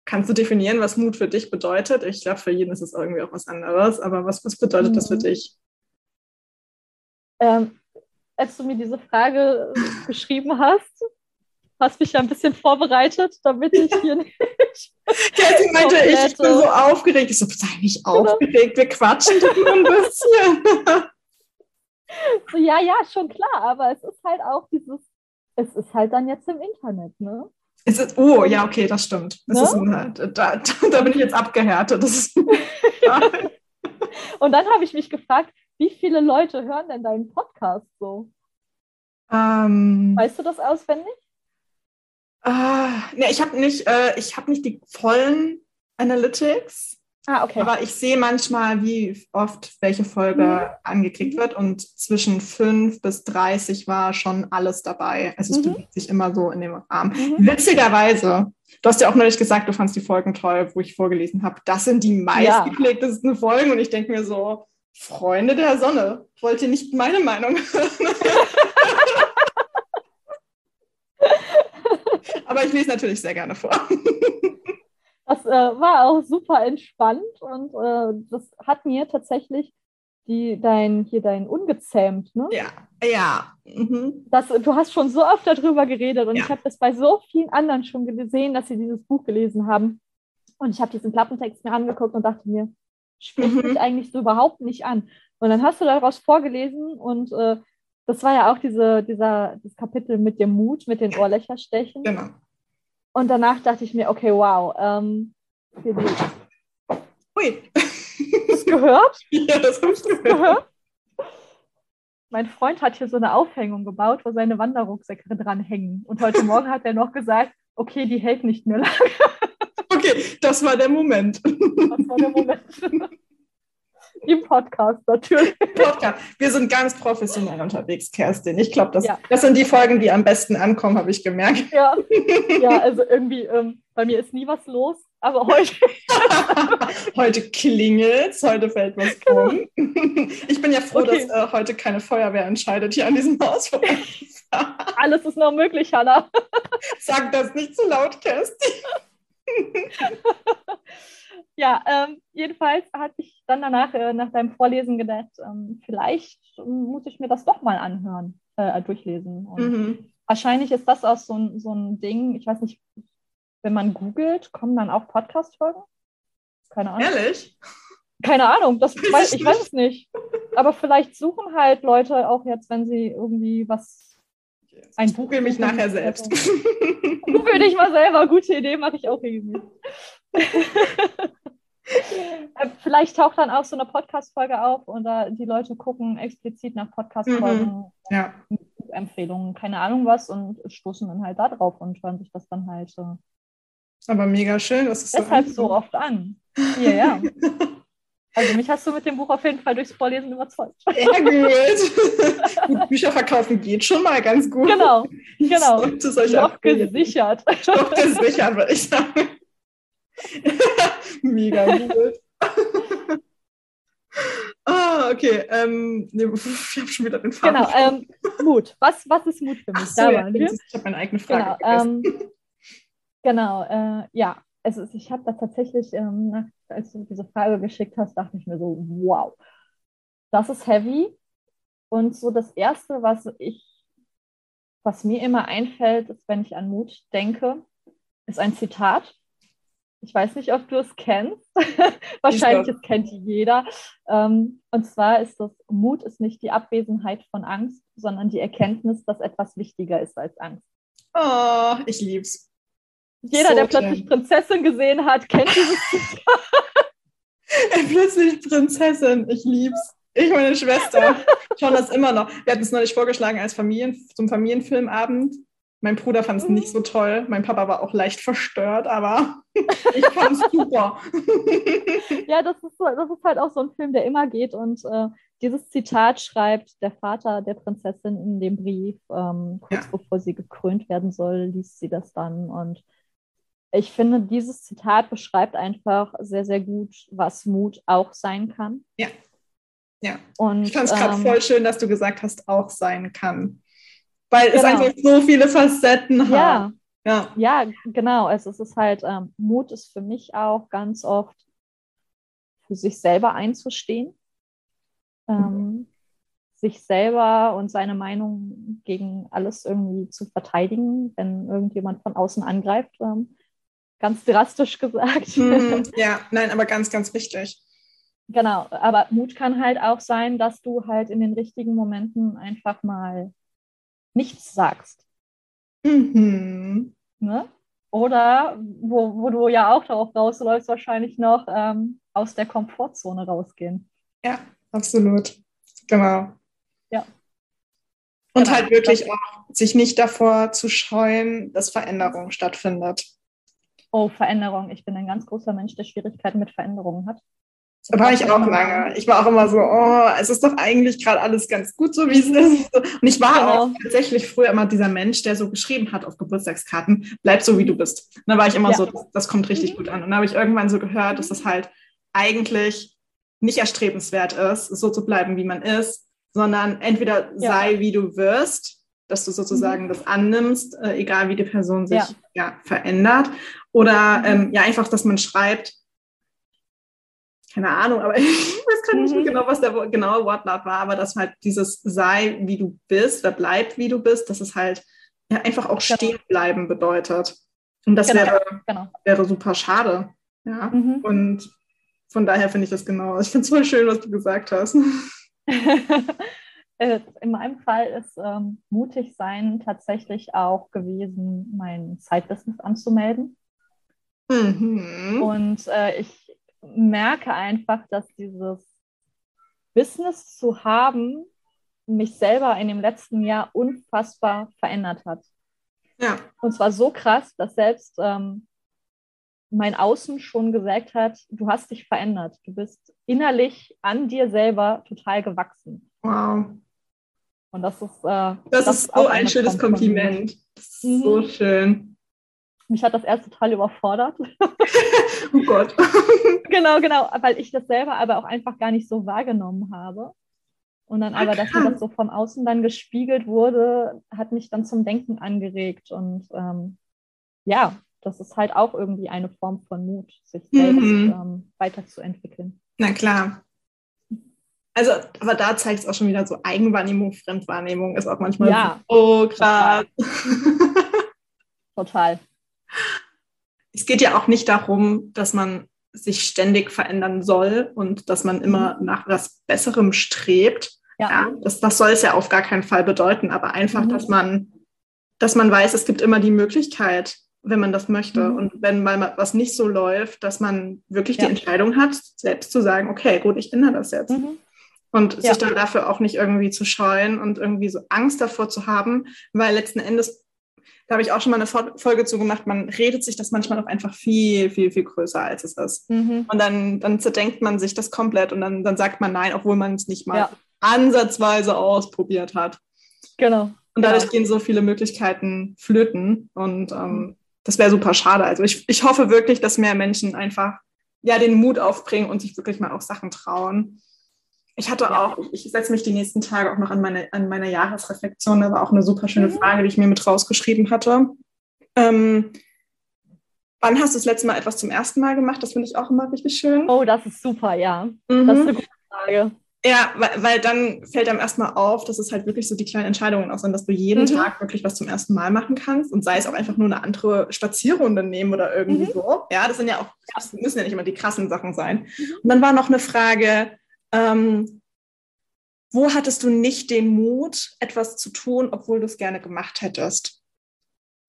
Kannst du definieren, was Mut für dich bedeutet? Ich glaube, für jeden ist es irgendwie auch was anderes, aber was, was bedeutet mhm. das für mhm. dich? Ähm, als du mir diese Frage äh, geschrieben hast, hast mich ja ein bisschen vorbereitet, damit ich hier nicht. Sie meinte, ich, ich bin so aufgeregt. Ich so, sei nicht genau. aufgeregt, wir quatschen doch nur ein bisschen. so, ja, ja, schon klar, aber es ist halt auch dieses, es ist halt dann jetzt im Internet, ne? Es ist, oh, ja, okay, das stimmt. Das ne? ist ein, da, da, bin ich jetzt abgehärtet. Und dann habe ich mich gefragt, wie viele Leute hören denn deinen Podcast so? Ähm, weißt du das auswendig? Äh, nee, ich habe nicht, äh, hab nicht die vollen Analytics. Ah, okay. Aber ich sehe manchmal, wie oft welche Folge mhm. angeklickt wird und zwischen 5 bis 30 war schon alles dabei. Also es mhm. bewegt sich immer so in dem Rahmen. Mhm. Witzigerweise, du hast ja auch neulich gesagt, du fandst die Folgen toll, wo ich vorgelesen habe. Das sind die meistgeklicktesten ja. Folgen und ich denke mir so, Freunde der Sonne, wollt ihr nicht meine Meinung hören? Aber ich lese natürlich sehr gerne vor. Das äh, war auch super entspannt und äh, das hat mir tatsächlich die, dein, hier dein ungezähmt, ne? Ja, ja. Mhm. Das, du hast schon so oft darüber geredet und ja. ich habe das bei so vielen anderen schon gesehen, dass sie dieses Buch gelesen haben. Und ich habe diesen Klappentext mir angeguckt und dachte mir, spricht mhm. mich eigentlich so überhaupt nicht an. Und dann hast du daraus vorgelesen und äh, das war ja auch diese, dieser, das Kapitel mit dem Mut, mit den Ohrlöcherstechen. Genau. Und danach dachte ich mir, okay, wow. Ähm, Ui. Hast du gehört? Ja, das habe ich gehört. gehört. Mein Freund hat hier so eine Aufhängung gebaut, wo seine Wanderrucksäcke dran hängen. Und heute Morgen hat er noch gesagt, okay, die hält nicht mehr lange. Okay, das war der Moment. Das war der Moment. Im Podcast natürlich. Podcast. Wir sind ganz professionell unterwegs, Kerstin. Ich glaube, das, ja. das sind die Folgen, die am besten ankommen, habe ich gemerkt. Ja, ja also irgendwie, ähm, bei mir ist nie was los, aber heute. heute klingelt es, heute fällt was um. Ich bin ja froh, okay. dass äh, heute keine Feuerwehr entscheidet hier an diesem Haus. Alles ist noch möglich, Hanna. Sag das nicht zu laut, Kerstin. ja, ähm, jedenfalls hatte ich dann danach, äh, nach deinem Vorlesen gedacht, ähm, vielleicht muss ich mir das doch mal anhören, äh, durchlesen. Mhm. Wahrscheinlich ist das auch so ein, so ein Ding, ich weiß nicht, wenn man googelt, kommen dann auch Podcast-Folgen? Keine Ahnung. Ehrlich? Keine Ahnung, das weiß, ich weiß es nicht. Aber vielleicht suchen halt Leute auch jetzt, wenn sie irgendwie was ein Buch. Google mich nachher selbst. Google dich mal selber. Gute Idee, mache ich auch irgendwie. Äh, vielleicht taucht dann auch so eine Podcast-Folge auf oder die Leute gucken explizit nach Podcast-Folgen, mhm. ja. Empfehlungen, keine Ahnung was und stoßen dann halt da drauf und hören sich das dann halt. Äh, Aber mega schön, das ist deshalb so, so oft an. Ja, ja. Also mich hast du mit dem Buch auf jeden Fall durchs Vorlesen überzeugt. Sehr gut. gut Bücher verkaufen geht schon mal ganz gut. Genau, genau. Stoff gesichert. Stoff gesichert, würde ich sagen. Mega gut. ah, okay. Ähm, nee, ich habe schon wieder den Faden. Genau, ähm, Mut. Was, was ist Mut für mich? So, ja, ich habe meine eigene Frage Genau, ähm, genau äh, ja. Also ich habe da tatsächlich, ähm, nach, als du diese Frage geschickt hast, dachte ich mir so, wow, das ist heavy. Und so das Erste, was ich, was mir immer einfällt, ist, wenn ich an Mut denke, ist ein Zitat ich weiß nicht, ob du es kennst. Wahrscheinlich es kennt jeder. Ähm, und zwar ist das, Mut ist nicht die Abwesenheit von Angst, sondern die Erkenntnis, dass etwas wichtiger ist als Angst. Oh, ich lieb's. Jeder, so der plötzlich. Prinzessin gesehen hat, kennt dieses Zitat. plötzlich Prinzessin, ich lieb's. Ich meine Schwester schauen das immer noch. Wir hatten es neulich vorgeschlagen als Familien, zum Familienfilmabend. Mein Bruder fand es nicht so toll. Mein Papa war auch leicht verstört, aber ich fand es super. ja, das ist, das ist halt auch so ein Film, der immer geht. Und äh, dieses Zitat schreibt der Vater der Prinzessin in dem Brief. Ähm, kurz ja. bevor sie gekrönt werden soll, liest sie das dann. Und ich finde, dieses Zitat beschreibt einfach sehr, sehr gut, was Mut auch sein kann. Ja. Ja. Und, ich fand es gerade ähm, voll schön, dass du gesagt hast, auch sein kann weil genau. es einfach so viele Facetten hat. Ja, ja. genau. Also es ist halt, ähm, Mut ist für mich auch ganz oft für sich selber einzustehen, ähm, mhm. sich selber und seine Meinung gegen alles irgendwie zu verteidigen, wenn irgendjemand von außen angreift. Ähm, ganz drastisch gesagt. Mhm. Ja, nein, aber ganz, ganz wichtig. Genau, aber Mut kann halt auch sein, dass du halt in den richtigen Momenten einfach mal nichts sagst. Mhm. Ne? Oder wo, wo du ja auch darauf rausläufst, wahrscheinlich noch ähm, aus der Komfortzone rausgehen. Ja, absolut. Genau. Ja. Und genau. halt wirklich auch sich nicht davor zu scheuen, dass Veränderung stattfindet. Oh, Veränderung. Ich bin ein ganz großer Mensch, der Schwierigkeiten mit Veränderungen hat. War ich auch lange. Ich war auch immer so, oh, es ist doch eigentlich gerade alles ganz gut, so wie es ist. Und ich war genau. auch tatsächlich früher immer dieser Mensch, der so geschrieben hat auf Geburtstagskarten, bleib so, wie du bist. Und da war ich immer ja. so, das, das, kommt richtig mhm. gut an. Und dann habe ich irgendwann so gehört, dass das halt eigentlich nicht erstrebenswert ist, so zu bleiben, wie man ist, sondern entweder ja. sei, wie du wirst, dass du sozusagen mhm. das annimmst, äh, egal wie die Person sich ja. Ja verändert, oder ähm, ja einfach, dass man schreibt, keine Ahnung, aber ich weiß gar nicht mhm. genau, was der genaue Wortlaut war, aber dass halt dieses sei, wie du bist, oder bleib, wie du bist, dass es halt ja, einfach auch genau. stehen bleiben bedeutet. Und das genau. wäre, genau. wäre super schade. Ja. Mhm. Und von daher finde ich das genau. Ich finde es voll schön, was du gesagt hast. Äh, in meinem Fall ist ähm, mutig sein tatsächlich auch gewesen, mein Zeitbusiness anzumelden. Mhm. Und äh, ich merke einfach, dass dieses Business zu haben mich selber in dem letzten Jahr unfassbar verändert hat. Ja. Und zwar so krass, dass selbst ähm, mein Außen schon gesagt hat, du hast dich verändert. Du bist innerlich an dir selber total gewachsen. Wow. Und das ist. Äh, das, das, ist so ein schönes Kompliment. Mhm. So schön. Mich hat das erst total überfordert. oh Gott. genau, genau, weil ich das selber aber auch einfach gar nicht so wahrgenommen habe. Und dann aber, dass mir das so von außen dann gespiegelt wurde, hat mich dann zum Denken angeregt. Und ähm, ja, das ist halt auch irgendwie eine Form von Mut, sich selbst mhm. ähm, weiterzuentwickeln. Na klar. Also, aber da zeigt es auch schon wieder so Eigenwahrnehmung, Fremdwahrnehmung ist auch manchmal ja, so, oh krass. Total. total es geht ja auch nicht darum, dass man sich ständig verändern soll und dass man immer mhm. nach was Besserem strebt. Ja. ja das, das soll es ja auf gar keinen Fall bedeuten, aber einfach, mhm. dass man, dass man weiß, es gibt immer die Möglichkeit, wenn man das möchte. Mhm. Und wenn mal was nicht so läuft, dass man wirklich ja. die Entscheidung hat, selbst zu sagen, okay, gut, ich ändere das jetzt. Mhm. Und ja. sich dann dafür auch nicht irgendwie zu scheuen und irgendwie so Angst davor zu haben, weil letzten Endes da habe ich auch schon mal eine Folge zu gemacht. Man redet sich das manchmal auch einfach viel, viel, viel größer, als es ist. Mhm. Und dann, dann zerdenkt man sich das komplett und dann, dann sagt man nein, obwohl man es nicht mal ja. ansatzweise ausprobiert hat. Genau. Und dadurch genau. gehen so viele Möglichkeiten flöten. Und ähm, das wäre super schade. Also ich, ich hoffe wirklich, dass mehr Menschen einfach ja den Mut aufbringen und sich wirklich mal auch Sachen trauen. Ich hatte ja. auch, ich setze mich die nächsten Tage auch noch an meine, an meine Jahresreflexion. Da war auch eine super schöne mhm. Frage, die ich mir mit rausgeschrieben hatte. Ähm, wann hast du das letzte Mal etwas zum ersten Mal gemacht? Das finde ich auch immer richtig schön. Oh, das ist super, ja. Mhm. Das ist eine gute Frage. Ja, weil, weil dann fällt einem erstmal auf, dass es halt wirklich so die kleinen Entscheidungen auch sind, dass du jeden mhm. Tag wirklich was zum ersten Mal machen kannst und sei es auch einfach nur eine andere Spazierrunde nehmen oder irgendwie mhm. so. Ja, das sind ja auch, das müssen ja nicht immer die krassen Sachen sein. Mhm. Und dann war noch eine Frage, ähm, wo hattest du nicht den Mut, etwas zu tun, obwohl du es gerne gemacht hättest?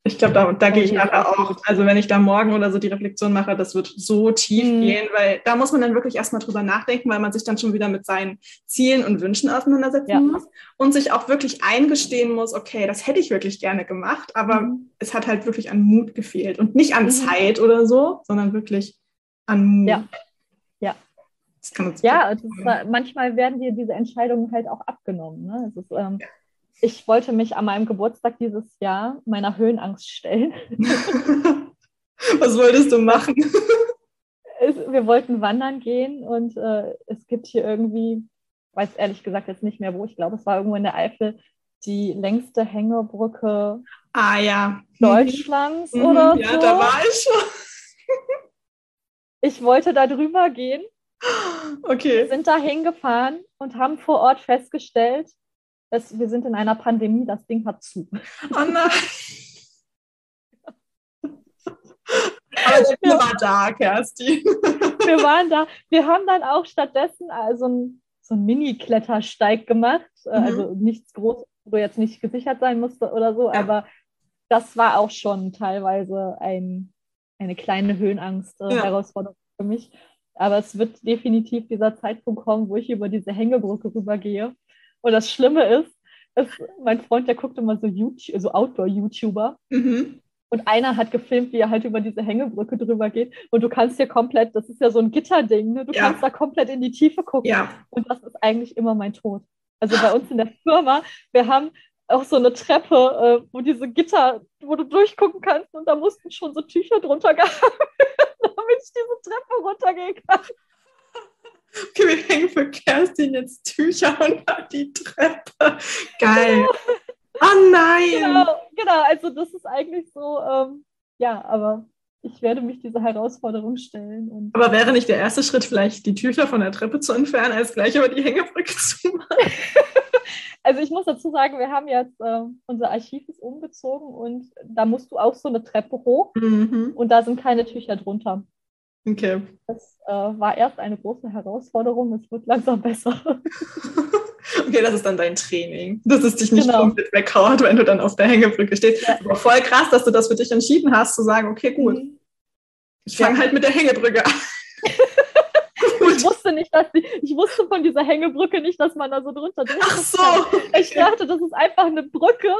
Ich glaube, da, da gehe ich nachher auch. Also wenn ich da morgen oder so die Reflexion mache, das wird so tief mhm. gehen, weil da muss man dann wirklich erstmal drüber nachdenken, weil man sich dann schon wieder mit seinen Zielen und Wünschen auseinandersetzen ja. muss und sich auch wirklich eingestehen muss, okay, das hätte ich wirklich gerne gemacht, aber mhm. es hat halt wirklich an Mut gefehlt und nicht an mhm. Zeit oder so, sondern wirklich an Mut. Ja. Ja, ist, manchmal werden dir diese Entscheidungen halt auch abgenommen. Ne? Ist, ähm, ich wollte mich an meinem Geburtstag dieses Jahr meiner Höhenangst stellen. Was wolltest du machen? Wir wollten wandern gehen und äh, es gibt hier irgendwie, weiß ehrlich gesagt jetzt nicht mehr wo, ich glaube, es war irgendwo in der Eifel, die längste Hängebrücke ah, ja. Deutschlands mhm. oder ja, so. Ja, da war ich schon. ich wollte da drüber gehen Okay. Wir sind da hingefahren und haben vor Ort festgestellt, dass wir sind in einer Pandemie, das Ding hat zu. Oh nein. Aber der ja. war da, Kerstin. Wir waren da. Wir haben dann auch stattdessen also ein, so einen Mini-Klettersteig gemacht. Äh, mhm. Also nichts Großes, wo jetzt nicht gesichert sein musste oder so, ja. aber das war auch schon teilweise ein, eine kleine Höhenangst-Herausforderung äh, ja. für mich. Aber es wird definitiv dieser Zeitpunkt kommen, wo ich über diese Hängebrücke rübergehe. Und das Schlimme ist, ist mein Freund, der guckt immer so, YouTube, so Outdoor-YouTuber. Mhm. Und einer hat gefilmt, wie er halt über diese Hängebrücke drüber geht. Und du kannst hier komplett, das ist ja so ein Gitterding, ne? du ja. kannst da komplett in die Tiefe gucken. Ja. Und das ist eigentlich immer mein Tod. Also bei uns in der Firma, wir haben auch so eine Treppe, äh, wo diese Gitter, wo du durchgucken kannst und da mussten schon so Tücher drunter gehabt damit ich diese Treppe runtergehen kann. Okay, wir hängen für Kerstin jetzt Tücher unter die Treppe. Geil. Oh nein! Genau, genau, also das ist eigentlich so, ähm, ja, aber ich werde mich dieser Herausforderung stellen. Und aber wäre nicht der erste Schritt vielleicht, die Tücher von der Treppe zu entfernen, als gleich über die Hängebrücke zu machen? also ich muss dazu sagen, wir haben jetzt, äh, unser Archiv ist umgezogen und da musst du auch so eine Treppe hoch mhm. und da sind keine Tücher drunter. Okay. Das äh, war erst eine große Herausforderung, es wird langsam besser. okay, das ist dann dein Training, dass es dich nicht genau. komplett weghaut, wenn du dann auf der Hängebrücke stehst. Ja. Aber voll krass, dass du das für dich entschieden hast, zu sagen, okay, gut, mhm. ich fange ja. halt mit der Hängebrücke an. Wusste nicht, dass die, ich wusste von dieser Hängebrücke nicht, dass man da so drunter drin Ach so. Okay. Ich dachte, das ist einfach eine Brücke,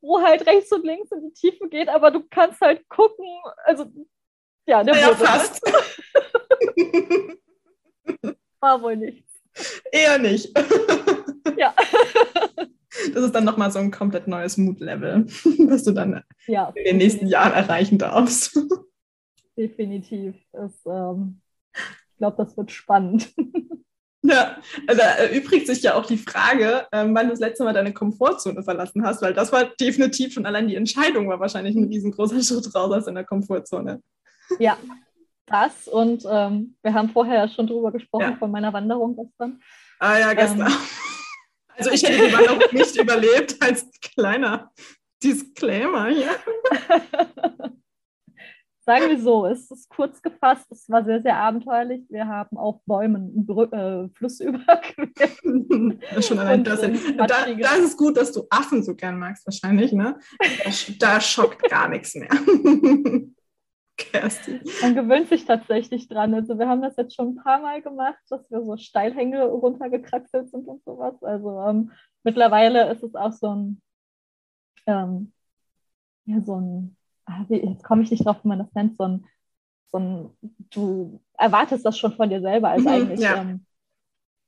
wo halt rechts und links in die Tiefe geht, aber du kannst halt gucken, also ja, der ja, wurde fast. War wohl nichts. Eher nicht. Ja. Das ist dann nochmal so ein komplett neues Mood-Level, was du dann ja. in den nächsten Jahren erreichen darfst. Definitiv. Das, ähm, glaube, das wird spannend. Ja, also da erübrigt sich ja auch die Frage, ähm, wann du das letzte Mal deine Komfortzone verlassen hast, weil das war definitiv schon allein die Entscheidung war wahrscheinlich ein riesengroßer Schritt raus aus deiner Komfortzone. Ja, das und ähm, wir haben vorher ja schon drüber gesprochen ja. von meiner Wanderung gestern. Ah ja, gestern. Ähm, also ich hätte die Wanderung nicht überlebt als kleiner Disclaimer hier. Sagen wir so, es ist kurz gefasst, es war sehr, sehr abenteuerlich. Wir haben auf Bäumen Brü äh, Fluss überquert. das, schon allein das, da, das ist gut, dass du Affen so gern magst, wahrscheinlich, ne? Da, da schockt gar nichts mehr. Kerstin. Man gewöhnt sich tatsächlich dran. Also wir haben das jetzt schon ein paar Mal gemacht, dass wir so Steilhänge runtergekraxelt sind und sowas. Also ähm, mittlerweile ist es auch so ein, ähm, ja, so ein, jetzt komme ich nicht drauf, wie man das nennt, so ein, so ein, du erwartest das schon von dir selber als mhm, eigentlich. Ja. Ähm,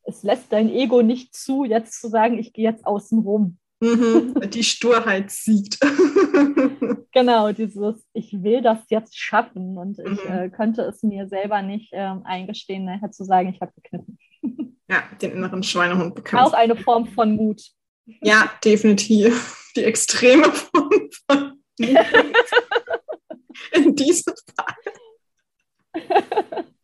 es lässt dein Ego nicht zu, jetzt zu sagen, ich gehe jetzt außen rum. Mhm, die Sturheit siegt. genau, dieses, ich will das jetzt schaffen und ich mhm. äh, könnte es mir selber nicht ähm, eingestehen, nachher zu sagen, ich habe gekniffen. ja, den inneren Schweinehund bekannt. Auch eine Form von Mut. Ja, definitiv. Die extreme Form von Mut. In diesem Fall.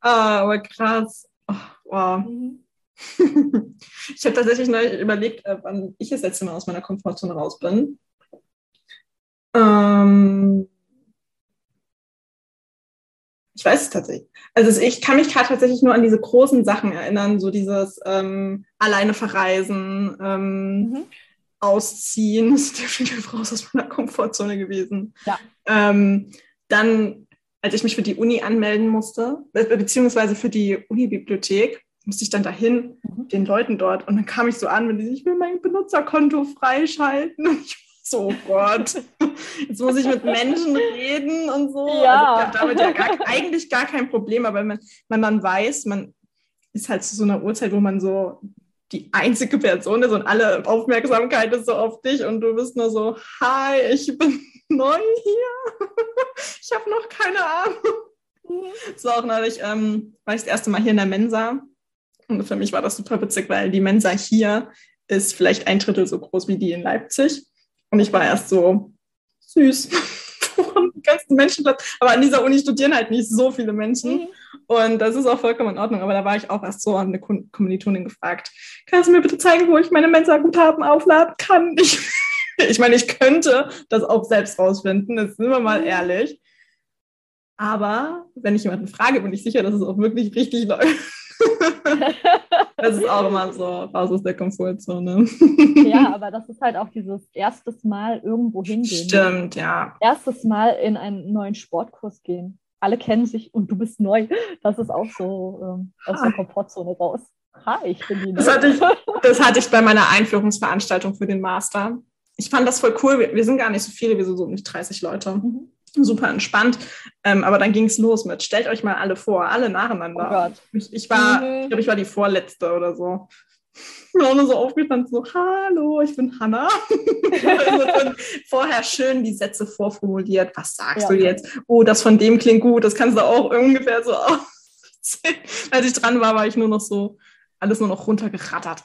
ah, aber krass. Oh, wow. Mhm. ich habe tatsächlich neu überlegt, äh, wann ich das letzte Mal aus meiner Komfortzone raus bin. Ähm ich weiß es tatsächlich. Also ich kann mich gerade tatsächlich nur an diese großen Sachen erinnern, so dieses ähm, alleine verreisen, ähm, mhm. Ausziehen. Das ist definitiv raus aus meiner Komfortzone gewesen. Ja. Ähm, dann, als ich mich für die Uni anmelden musste, beziehungsweise für die Unibibliothek, musste ich dann dahin, mhm. den Leuten dort. Und dann kam ich so an, wenn die sich, ich will mein Benutzerkonto freischalten. Und ich so, oh Gott, jetzt muss ich mit Menschen reden und so. Ja. Also, damit ja gar, eigentlich gar kein Problem, aber wenn man, man weiß, man ist halt zu so einer Uhrzeit, wo man so die einzige Person ist und alle Aufmerksamkeit ist so auf dich und du bist nur so, hi, ich bin neu hier. ich habe noch keine Ahnung. Mhm. So auch neulich, ähm, war ich das erste Mal hier in der Mensa und für mich war das super witzig, weil die Mensa hier ist vielleicht ein Drittel so groß wie die in Leipzig. Und ich war erst so süß. ganzen Menschenplatz. Aber an dieser Uni studieren halt nicht so viele Menschen. Mhm. Und das ist auch vollkommen in Ordnung. Aber da war ich auch erst so an eine Kommilitonin gefragt: Kannst du mir bitte zeigen, wo ich meine Mensa-Guthaben aufladen kann? Ich, ich meine, ich könnte das auch selbst rausfinden. Das sind wir mal mhm. ehrlich. Aber wenn ich jemanden frage, bin ich sicher, dass es auch wirklich richtig läuft. das ist auch immer so raus aus der Komfortzone. ja, aber das ist halt auch dieses erstes Mal irgendwo hingehen. Stimmt, ja. Erstes Mal in einen neuen Sportkurs gehen. Alle kennen sich und du bist neu. Das ist auch so ähm, aus der Komfortzone raus. Ha, ich bin die das hatte, ich, das hatte ich bei meiner Einführungsveranstaltung für den Master. ich fand das voll cool. Wir, wir, sind gar nicht so viele, wir sind so um die 30 Leute. Mhm. Super entspannt. Ähm, aber dann ging es los mit, stellt euch mal alle vor, alle nacheinander. Oh Gott. Ich, ich war, mhm. ich glaube, ich war die vorletzte oder so. Ich bin auch nur so aufgestanden, so, hallo, ich bin Hanna. vorher schön die Sätze vorformuliert. Was sagst ja. du jetzt? Oh, das von dem klingt gut. Das kannst du auch ungefähr so aussehen. Als ich dran war, war ich nur noch so, alles nur noch runtergerattert.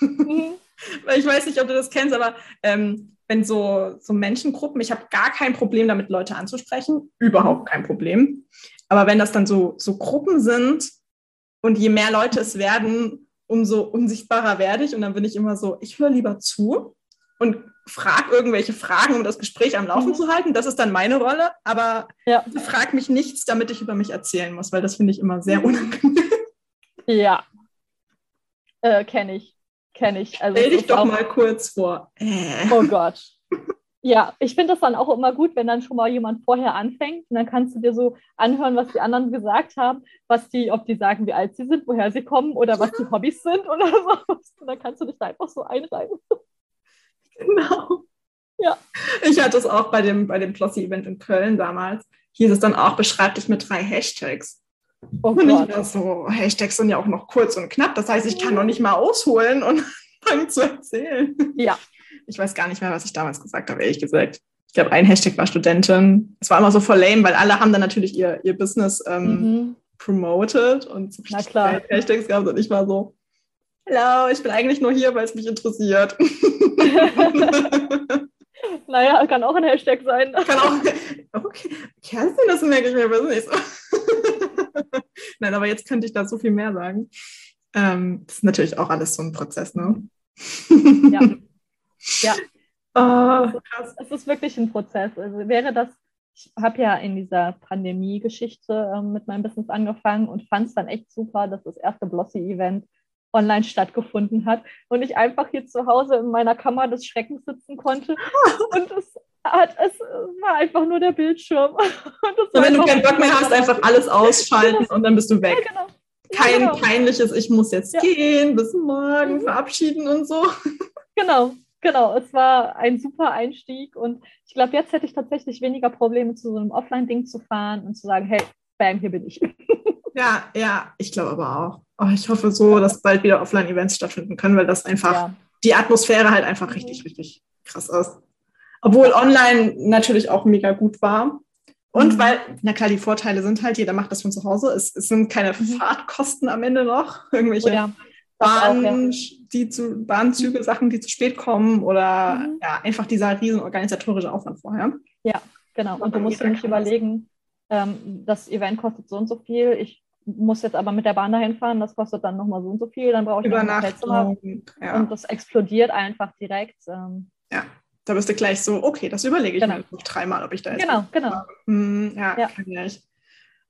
Mhm. ich weiß nicht, ob du das kennst, aber ähm, wenn so, so Menschengruppen, ich habe gar kein Problem damit, Leute anzusprechen, überhaupt kein Problem. Aber wenn das dann so, so Gruppen sind und je mehr Leute es werden, umso unsichtbarer werde ich. Und dann bin ich immer so, ich höre lieber zu und frage irgendwelche Fragen, um das Gespräch am Laufen mhm. zu halten. Das ist dann meine Rolle. Aber ja. frag mich nichts, damit ich über mich erzählen muss, weil das finde ich immer sehr mhm. unangenehm. Ja, äh, kenne ich. Kenne ich. Also Stell dich doch mal kurz vor. Äh. Oh Gott. Ja, ich finde das dann auch immer gut, wenn dann schon mal jemand vorher anfängt und dann kannst du dir so anhören, was die anderen gesagt haben, was die, ob die sagen, wie alt sie sind, woher sie kommen oder was die Hobbys sind oder so. Und dann kannst du dich da einfach so einreihen. Genau. Ja. Ich hatte es auch bei dem, bei dem Plossi-Event in Köln damals. Hieß es dann auch, beschreib dich mit drei Hashtags. Oh und Gott. ich so, Hashtags sind ja auch noch kurz und knapp. Das heißt, ich kann noch nicht mal ausholen und fangen zu erzählen. Ja. Ich weiß gar nicht mehr, was ich damals gesagt habe, ehrlich gesagt. Ich glaube, ein Hashtag war Studentin. Es war immer so voll lame, weil alle haben dann natürlich ihr, ihr Business ähm, mhm. promoted und so Na klar. Hashtags gehabt und ich war so, Hallo, ich bin eigentlich nur hier, weil es mich interessiert. naja, kann auch ein Hashtag sein. Kann auch. Okay, Kerstin, das merke ich mir Business. Nein, aber jetzt könnte ich da so viel mehr sagen. Ähm, das ist natürlich auch alles so ein Prozess, ne? ja. Ja. Oh. Es ist wirklich ein Prozess. Also wäre das, ich habe ja in dieser Pandemie-Geschichte ähm, mit meinem Business angefangen und fand es dann echt super, dass das erste Blossy-Event online stattgefunden hat und ich einfach hier zu Hause in meiner Kammer des Schreckens sitzen konnte und es hat, es war einfach nur der Bildschirm. Und wenn du keinen Bock mehr hast, einfach alles ausschalten und dann bist du weg. Ja, genau. Kein ja, genau. peinliches, ich muss jetzt ja. gehen, bis morgen mhm. verabschieden und so. Genau, genau. Es war ein super Einstieg und ich glaube, jetzt hätte ich tatsächlich weniger Probleme, zu so einem Offline-Ding zu fahren und zu sagen, hey, bam, hier bin ich. Ja, ja, ich glaube aber auch. Oh, ich hoffe so, dass bald wieder Offline-Events stattfinden können, weil das einfach ja. die Atmosphäre halt einfach richtig, richtig krass ist. Obwohl online natürlich auch mega gut war. Und mhm. weil, na klar, die Vorteile sind halt, jeder macht das von zu Hause. Es, es sind keine mhm. Fahrtkosten am Ende noch. Irgendwelche oh ja. Bahn, die zu, Bahnzüge, Sachen, die zu spät kommen oder mhm. ja, einfach dieser riesen organisatorische Aufwand vorher. Ja, genau. Und du musst dir nicht überlegen, ähm, das Event kostet so und so viel. Ich muss jetzt aber mit der Bahn dahin fahren, das kostet dann nochmal so und so viel, dann brauche ich noch ein Hotelzimmer. Ja. Und das explodiert einfach direkt. Ähm, ja. Da bist du gleich so, okay, das überlege ich genau. mir dreimal, ob ich da jetzt. Genau, genau. Hm, ja, ja, kann ich.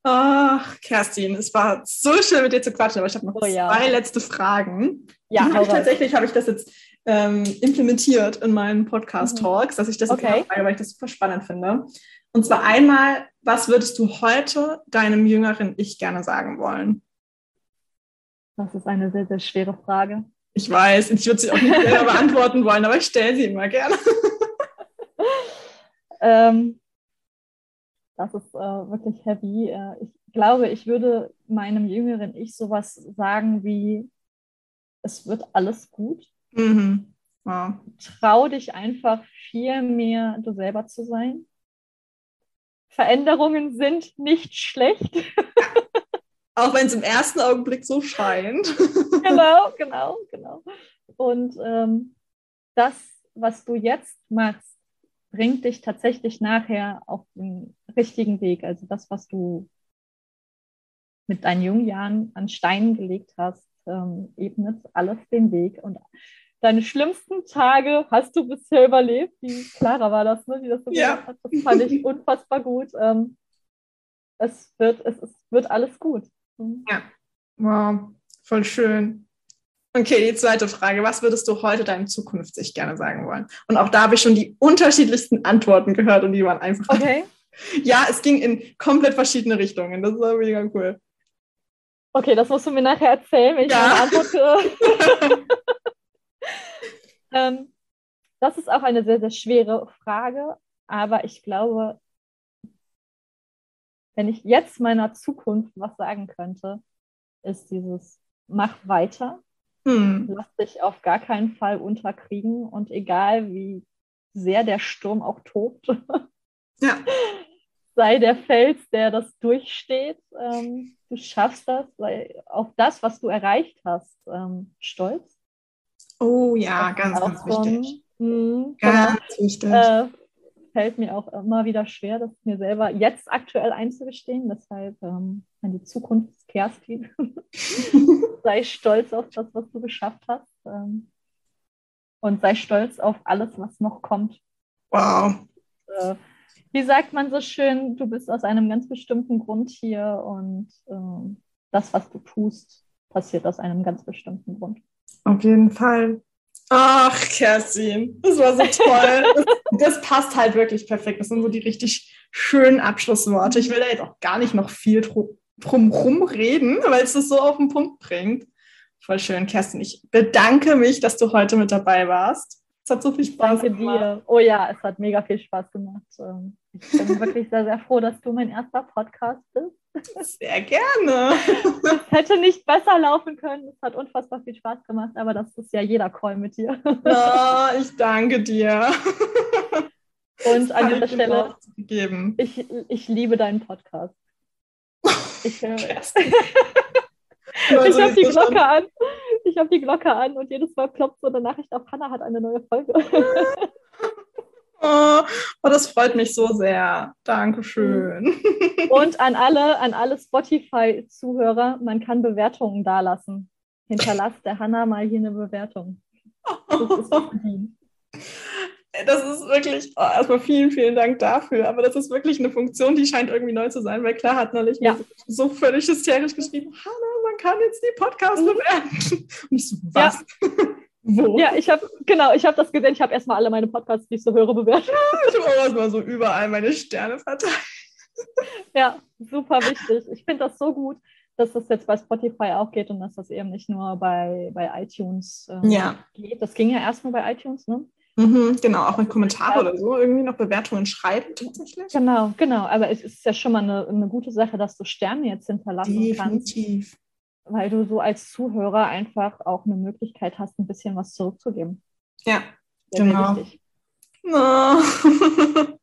Ach, Kerstin, es war so schön mit dir zu quatschen, aber ich habe noch oh, ja. zwei letzte Fragen. Ja, hab ich, tatsächlich habe ich das jetzt ähm, implementiert in meinen Podcast-Talks, mhm. dass ich das okay. jetzt frage, weil ich das super spannend finde. Und zwar einmal, was würdest du heute deinem jüngeren Ich gerne sagen wollen? Das ist eine sehr, sehr schwere Frage. Ich weiß, ich würde sie auch nicht selber beantworten wollen, aber ich stelle sie immer gerne. ähm, das ist äh, wirklich heavy. Äh, ich glaube, ich würde meinem jüngeren Ich sowas sagen wie, es wird alles gut. Mhm. Wow. Trau dich einfach viel mehr du selber zu sein. Veränderungen sind nicht schlecht. Auch wenn es im ersten Augenblick so scheint. genau, genau, genau. Und ähm, das, was du jetzt machst, bringt dich tatsächlich nachher auf den richtigen Weg. Also das, was du mit deinen jungen Jahren an Steinen gelegt hast, ähm, ebnet alles den Weg. Und deine schlimmsten Tage hast du bisher überlebt. Wie Clara war das, ne? Die das so ja. hat. Das fand ich unfassbar gut. Ähm, es, wird, es, es wird alles gut. Mhm. Ja. Wow, voll schön. Okay, die zweite Frage. Was würdest du heute deinem Zukunft sich gerne sagen wollen? Und auch da habe ich schon die unterschiedlichsten Antworten gehört und die waren einfach. Okay. Ja, es ging in komplett verschiedene Richtungen. Das war mega cool. Okay, das musst du mir nachher erzählen, wenn ich ja. eine Antwort höre. ähm, das ist auch eine sehr, sehr schwere Frage, aber ich glaube, wenn ich jetzt meiner Zukunft was sagen könnte, ist dieses mach weiter, hm. lass dich auf gar keinen Fall unterkriegen und egal wie sehr der Sturm auch tobt, ja. sei der Fels, der das durchsteht. Ähm, du schaffst das, sei auf das, was du erreicht hast, ähm, stolz. Oh ja, ganz, ganz wichtig. Mh, ganz genau, wichtig. Äh, fällt mir auch immer wieder schwer, das mir selber jetzt aktuell einzugestehen. Deshalb ähm, an die Zukunft Kerstin. sei stolz auf das, was du geschafft hast. Ähm, und sei stolz auf alles, was noch kommt. Wow. Äh, wie sagt man so schön, du bist aus einem ganz bestimmten Grund hier und äh, das, was du tust, passiert aus einem ganz bestimmten Grund. Auf jeden Fall. Ach, Kerstin, das war so toll. das, das, passt halt wirklich perfekt. Das sind so die richtig schönen Abschlussworte. Ich will da jetzt auch gar nicht noch viel drumherum reden, weil es das so auf den Punkt bringt. Voll schön, Kerstin. Ich bedanke mich, dass du heute mit dabei warst. Es hat so viel Spaß Danke gemacht. Dir. Oh ja, es hat mega viel Spaß gemacht. Ich bin wirklich sehr, sehr froh, dass du mein erster Podcast bist. Sehr gerne. Es hätte nicht besser laufen können. Es hat unfassbar viel Spaß gemacht, aber das ist ja jeder Call mit dir. Ja, ich danke dir. Und an dieser Stelle, ich, ich liebe deinen Podcast. Ich, äh, ich habe die Glocke an. Ich habe die Glocke an und jedes Mal ploppt so eine Nachricht auf, Hannah hat eine neue Folge. Oh, oh, das freut mich so sehr. Dankeschön. Und an alle, an alle Spotify-Zuhörer, man kann Bewertungen dalassen. Hinterlasst der Hannah mal hier eine Bewertung. Das ist Das ist wirklich, oh, erstmal vielen, vielen Dank dafür. Aber das ist wirklich eine Funktion, die scheint irgendwie neu zu sein, weil klar hat neulich ja. so völlig hysterisch geschrieben, Hannah, man kann jetzt die Podcast bewerten. Und ich so, was? Ja. Wo? Ja, ich habe, genau, ich habe das gesehen. Ich habe erstmal alle meine Podcasts, die ich so höre, bewertet. Ich habe auch erstmal so überall meine Sterne verteilt. Ja, super wichtig. Ich finde das so gut, dass das jetzt bei Spotify auch geht und dass das eben nicht nur bei, bei iTunes ähm, ja. geht. Das ging ja erst nur bei iTunes, ne? Mhm, genau, auch in Kommentare oder so irgendwie noch Bewertungen schreiben tatsächlich. Genau, genau. Aber es ist ja schon mal eine, eine gute Sache, dass du Sterne jetzt hinterlassen Definitiv. kannst weil du so als Zuhörer einfach auch eine Möglichkeit hast, ein bisschen was zurückzugeben. Ja, Sehr genau. Oh.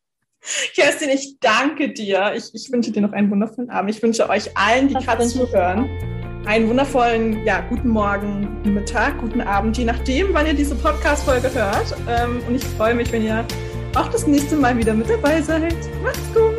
Kerstin, ich danke dir. Ich, ich, wünsche dir noch einen wundervollen Abend. Ich wünsche euch allen, die gerade zuhören, einen wundervollen, ja, guten Morgen, guten Mittag, guten Abend, je nachdem, wann ihr diese Podcast-Folge hört. Ähm, und ich freue mich, wenn ihr auch das nächste Mal wieder mit dabei seid. Macht's gut!